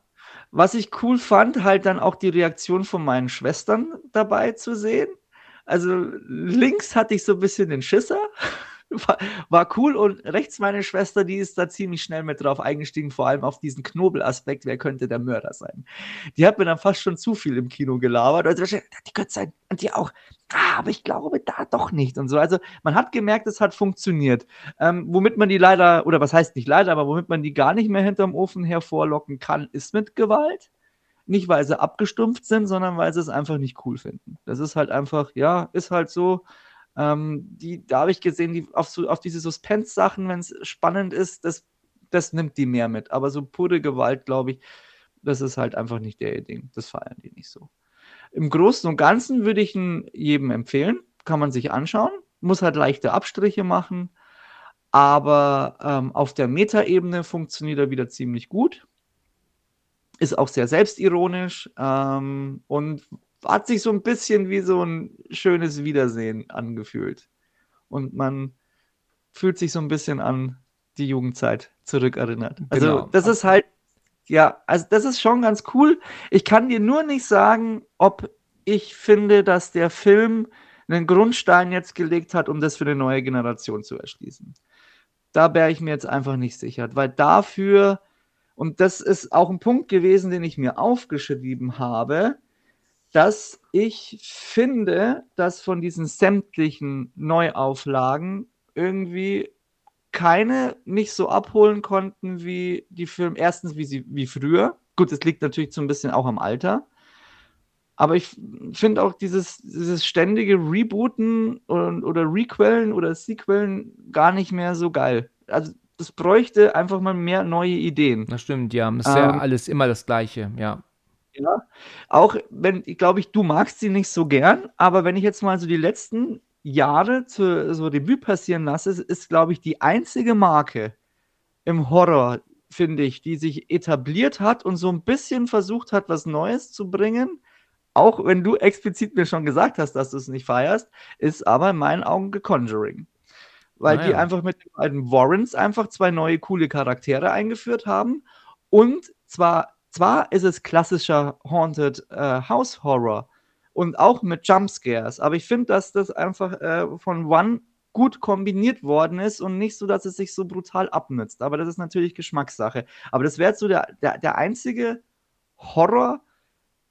Was ich cool fand, halt dann auch die Reaktion von meinen Schwestern dabei zu sehen. Also links hatte ich so ein bisschen den Schisser. War, war cool und rechts meine Schwester, die ist da ziemlich schnell mit drauf eingestiegen, vor allem auf diesen Knobelaspekt, wer könnte der Mörder sein. Die hat mir dann fast schon zu viel im Kino gelabert. Also, die könnte sein und die auch. Ah, aber ich glaube da doch nicht und so. Also man hat gemerkt, es hat funktioniert. Ähm, womit man die leider, oder was heißt nicht leider, aber womit man die gar nicht mehr hinterm Ofen hervorlocken kann, ist mit Gewalt. Nicht, weil sie abgestumpft sind, sondern weil sie es einfach nicht cool finden. Das ist halt einfach, ja, ist halt so. Ähm, die, da habe ich gesehen, die, auf, so, auf diese Suspense-Sachen, wenn es spannend ist, das, das nimmt die mehr mit. Aber so pure Gewalt, glaube ich, das ist halt einfach nicht der Ding. Das feiern die nicht so. Im Großen und Ganzen würde ich ihn jedem empfehlen. Kann man sich anschauen. Muss halt leichte Abstriche machen. Aber ähm, auf der Metaebene funktioniert er wieder ziemlich gut. Ist auch sehr selbstironisch ähm, und hat sich so ein bisschen wie so ein schönes Wiedersehen angefühlt. Und man fühlt sich so ein bisschen an die Jugendzeit zurückerinnert. Also, Genau. das ist halt, ja, also das ist schon ganz cool. Ich kann dir nur nicht sagen, ob ich finde, dass der Film einen Grundstein jetzt gelegt hat, um das für eine neue Generation zu erschließen. Da wäre ich mir jetzt einfach nicht sicher, weil dafür, und das ist auch ein Punkt gewesen, den ich mir aufgeschrieben habe, dass ich finde, dass von diesen sämtlichen Neuauflagen irgendwie keine mich so abholen konnten wie die Filme. Erstens, wie sie wie früher. Gut, es liegt natürlich so ein bisschen auch am Alter. Aber ich finde auch dieses, dieses ständige Rebooten und, oder Requellen oder Sequellen gar nicht mehr so geil. Also, das bräuchte einfach mal mehr neue Ideen. Das stimmt, ja. Das ist ja Ähm, alles immer das Gleiche, ja. Ja, auch wenn, ich glaube, ich, du magst sie nicht so gern, aber wenn ich jetzt mal so die letzten Jahre zu so Revue passieren lasse, ist, ist glaube ich, die einzige Marke im Horror, finde ich, die sich etabliert hat und so ein bisschen versucht hat, was Neues zu bringen. Auch wenn du explizit mir schon gesagt hast, dass du es nicht feierst, ist aber in meinen Augen The Conjuring. Weil Ah, die einfach mit den beiden Warrens einfach zwei neue coole Charaktere eingeführt haben. Und zwar, zwar ist es klassischer Haunted äh, House Horror und auch mit Jumpscares, aber ich finde, dass das einfach äh, von One gut kombiniert worden ist und nicht so, dass es sich so brutal abnützt. Aber das ist natürlich Geschmackssache. Aber das wäre so der, der, der einzige Horror,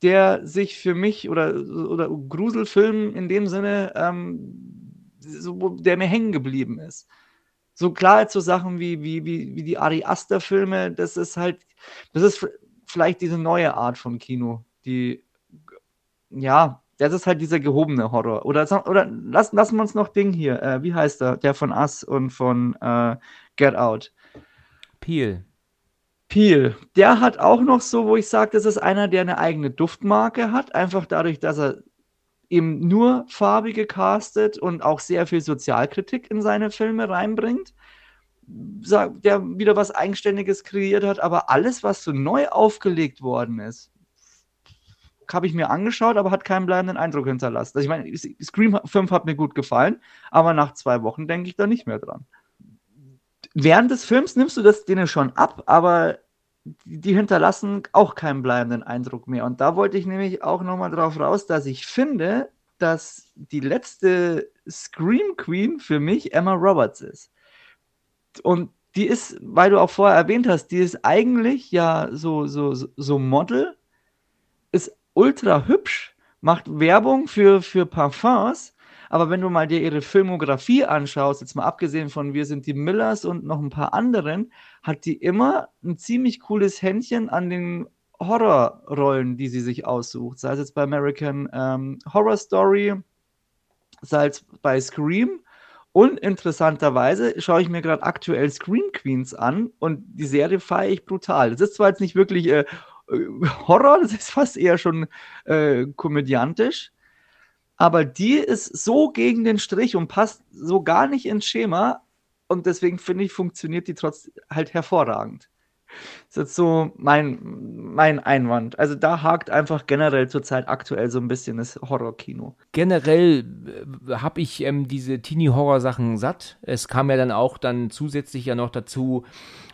der sich für mich oder, oder Gruselfilm in dem Sinne, ähm, so, der mir hängen geblieben ist. So klar jetzt so Sachen wie, wie, wie, wie die Ari Aster-Filme, das ist halt, das ist vielleicht diese neue Art von Kino, die, ja, das ist halt dieser gehobene Horror. Oder, oder lassen, lassen wir uns noch Ding hier, äh, wie heißt der, der von Us und von äh, Get Out. Peel. Peel, der hat auch noch so, wo ich sage, das ist einer, der eine eigene Duftmarke hat, einfach dadurch, dass er eben nur farbige castet und auch sehr viel Sozialkritik in seine Filme reinbringt, der wieder was Eigenständiges kreiert hat, aber alles, was so neu aufgelegt worden ist, habe ich mir angeschaut, aber hat keinen bleibenden Eindruck hinterlassen. Also ich meine, Scream 5 hat mir gut gefallen, aber nach zwei Wochen denke ich da nicht mehr dran während des Films nimmst du das denen schon ab, aber die hinterlassen auch keinen bleibenden Eindruck mehr. Und da wollte ich nämlich auch nochmal drauf raus, dass ich finde, dass die letzte Scream Queen für mich Emma Roberts ist. Und die ist, weil du auch vorher erwähnt hast, die ist eigentlich ja so, so, so- Model, ist ultra hübsch, macht Werbung für, für Parfums, aber wenn du mal dir ihre Filmografie anschaust, jetzt mal abgesehen von Wir sind die Millers und noch ein paar anderen, hat die immer ein ziemlich cooles Händchen an den Horrorrollen, die sie sich aussucht. Sei es jetzt bei American ähm, Horror Story, sei es bei Scream. Und interessanterweise schaue ich mir gerade aktuell Scream Queens an und die Serie feiere ich brutal. Das ist zwar jetzt nicht wirklich äh, Horror, das ist fast eher schon äh, komödiantisch, aber die ist so gegen den Strich und passt so gar nicht ins Schema. Und deswegen finde ich, funktioniert die trotzdem halt hervorragend. Das ist jetzt so mein, mein Einwand. Also da hakt einfach generell zurzeit aktuell so ein bisschen das Horrorkino. Generell äh, habe ich ähm, diese Teenie-Horror-Sachen satt. Es kam ja dann auch dann zusätzlich ja noch dazu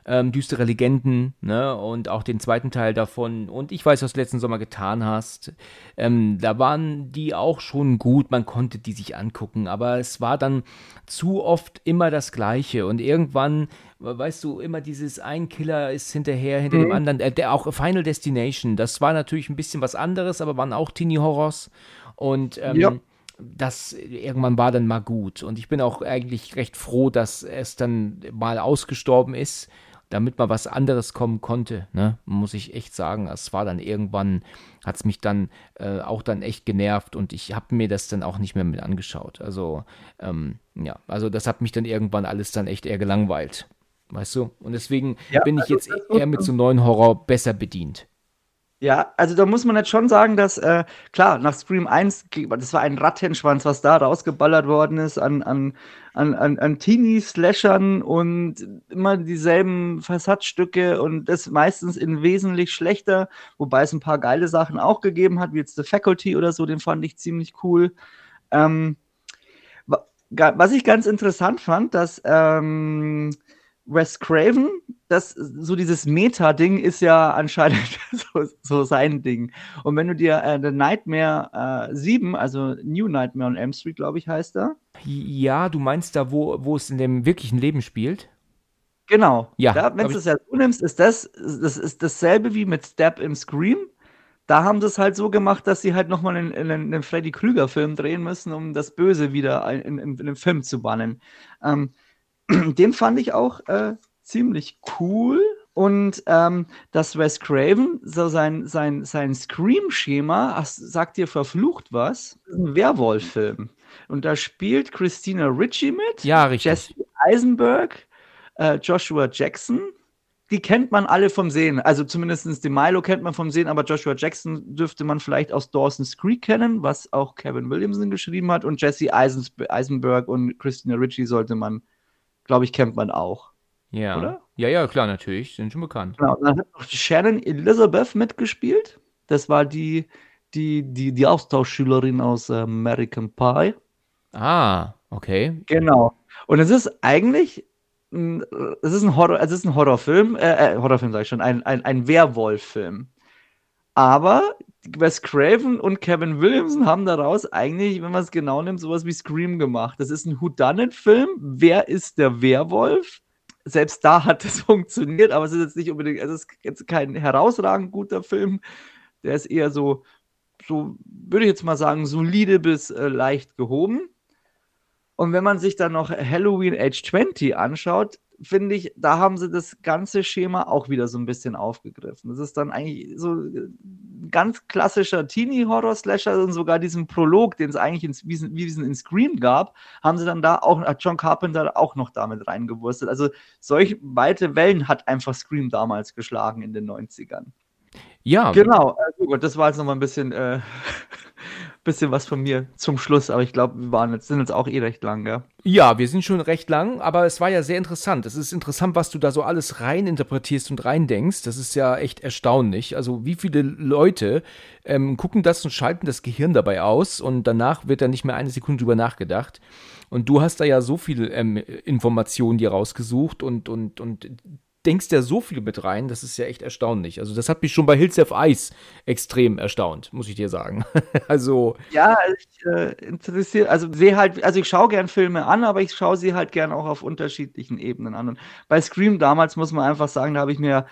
ähm, düstere Legenden, ne? Und auch den zweiten Teil davon. Und ich weiß, was du letzten Sommer getan hast. Ähm, da waren die auch schon gut, man konnte die sich angucken, aber es war dann zu oft immer das Gleiche. Und irgendwann, weißt du, immer dieses ein Killer ist hinterher, hinter mhm. dem anderen. Äh, der auch Final Destination, das war natürlich ein bisschen was anderes, aber waren auch Teenie-Horrors. Und ähm, ja das irgendwann war dann mal gut. Und ich bin auch eigentlich recht froh, dass es dann mal ausgestorben ist damit mal was anderes kommen konnte, ne, muss ich echt sagen. Es war dann irgendwann, hat es mich dann äh, auch dann echt genervt und ich habe mir das dann auch nicht mehr mit angeschaut. Also, ähm, ja, also das hat mich dann irgendwann alles dann echt eher gelangweilt. Weißt du? Und deswegen ja, bin ich also jetzt eher mit so neuen Horror besser bedient. Ja, also da muss man jetzt schon sagen, dass, äh, klar, nach Scream 1, das war ein Rattenschwanz, was da rausgeballert worden ist an, an, an, an, an Teenie-Slashern und immer dieselben Fassadstücke und das meistens in wesentlich schlechter, wobei es ein paar geile Sachen auch gegeben hat, wie jetzt The Faculty oder so, den fand ich ziemlich cool. Ähm, was ich ganz interessant fand, dass ähm, Wes Craven, das so dieses Meta-Ding ist ja anscheinend so, so, sein Ding. Und wenn du dir äh, The Nightmare äh, 7, also New Nightmare on Elm Street, glaube ich, heißt er. Ja, du meinst da, wo, wo es in dem wirklichen Leben spielt? Genau. Ja. wenn du es ja so nimmst, ist das, das ist dasselbe wie mit Step im Scream. Da haben sie es halt so gemacht, dass sie halt nochmal einen, einen, einen Freddy Krüger-Film drehen müssen, um das Böse wieder in, in, in den Film zu bannen. Ähm, den fand ich auch äh, ziemlich cool. Und ähm, dass Wes Craven, so sein, sein, sein Scream-Schema, sagt dir verflucht was, ist ein Werwolf-Film. Und da spielt Christina Ritchie mit, ja, richtig. Jesse Eisenberg, äh, Joshua Jackson. Die kennt man alle vom Sehen. Also zumindest die Milo kennt man vom Sehen, aber Joshua Jackson dürfte man vielleicht aus Dawson's Creek kennen, was auch Kevin Williamson geschrieben hat. Und Jesse Eisenberg und Christina Ritchie sollte man glaube ich, kennt man auch. Ja. Oder? Ja, ja, klar, natürlich. Sind schon bekannt. Genau. dann hat noch Shannon Elizabeth mitgespielt. Das war die, die, die, die Austauschschülerin aus American Pie. Ah, okay. Genau. Und es ist eigentlich, es ist ein Horror, es ist ein Horrorfilm, äh, äh Horrorfilm sage ich schon, ein, ein, ein Werwolf-Film. Aber Wes Craven und Kevin Williamson haben daraus eigentlich, wenn man es genau nimmt, sowas wie Scream gemacht. Das ist ein Whodunit-Film. Wer ist der Werwolf? Selbst da hat es funktioniert, aber es ist jetzt nicht unbedingt, es ist jetzt kein herausragend guter Film. Der ist eher so, so würde ich jetzt mal sagen, solide bis äh, leicht gehoben. Und wenn man sich dann noch Halloween Age 20 anschaut, finde ich, da haben sie das ganze Schema auch wieder so ein bisschen aufgegriffen. Das ist dann eigentlich so ein ganz klassischer Teenie-Horror-Slasher und sogar diesen Prolog, den es eigentlich in, wie, es in Scream gab, haben sie dann da auch, hat John Carpenter auch noch damit reingewurstet. Also solche weite Wellen hat einfach Scream damals geschlagen in den 90ern. Ja. Genau, also das war jetzt nochmal ein bisschen äh, bisschen was von mir zum Schluss, aber ich glaube, wir waren jetzt, sind jetzt auch eh recht lang, gell? Ja, wir sind schon recht lang, aber es war ja sehr interessant. Es ist interessant, was du da so alles rein interpretierst und rein denkst. Das ist ja echt erstaunlich. Also, wie viele Leute ähm, gucken das und schalten das Gehirn dabei aus und danach wird da nicht mehr eine Sekunde drüber nachgedacht. Und du hast da ja so viele ähm, Informationen dir rausgesucht und, und, und denkst ja so viel mit rein, das ist ja echt erstaunlich. Also das hat mich schon bei Hills of Ice extrem erstaunt, muss ich dir sagen. also ja, ich äh, interessiere, also sehe halt, also ich schaue gern Filme an, aber ich schaue sie halt gern auch auf unterschiedlichen Ebenen an. Und bei Scream damals muss man einfach sagen, da habe ich mir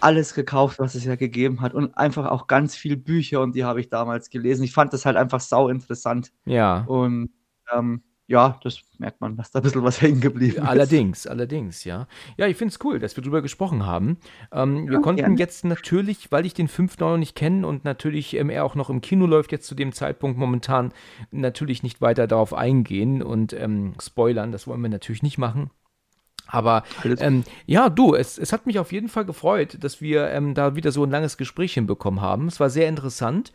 alles gekauft, was es ja gegeben hat und einfach auch ganz viel Bücher und die habe ich damals gelesen. Ich fand das halt einfach sau interessant. Ja. Und ähm, ja, das merkt man, dass da ein bisschen was hängen geblieben ist. Allerdings, allerdings, ja. Ja, ich finde es cool, dass wir drüber gesprochen haben. Ähm, ja, wir konnten gerne. jetzt natürlich, weil ich den 5 noch nicht kenne und natürlich ähm, er auch noch im Kino läuft jetzt zu dem Zeitpunkt momentan, natürlich nicht weiter darauf eingehen und ähm, spoilern. Das wollen wir natürlich nicht machen. Aber ähm, ja, du, es, es hat mich auf jeden Fall gefreut, dass wir ähm, da wieder so ein langes Gespräch hinbekommen haben. Es war sehr interessant.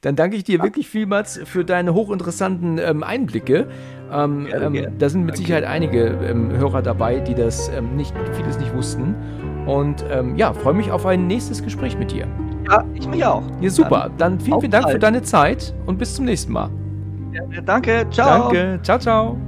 Dann danke ich dir wirklich vielmals für deine hochinteressanten ähm, Einblicke. Ähm, ähm, da sind mit Sicherheit einige ähm, Hörer dabei, die das nicht, vieles nicht wussten. Und ja, freue mich auf ein nächstes Gespräch mit dir. Ja, ich mich auch. Ja, super. Dann vielen, vielen Dank bald. für deine Zeit und bis zum nächsten Mal. Ja, danke. Ciao. Danke. Ciao, ciao.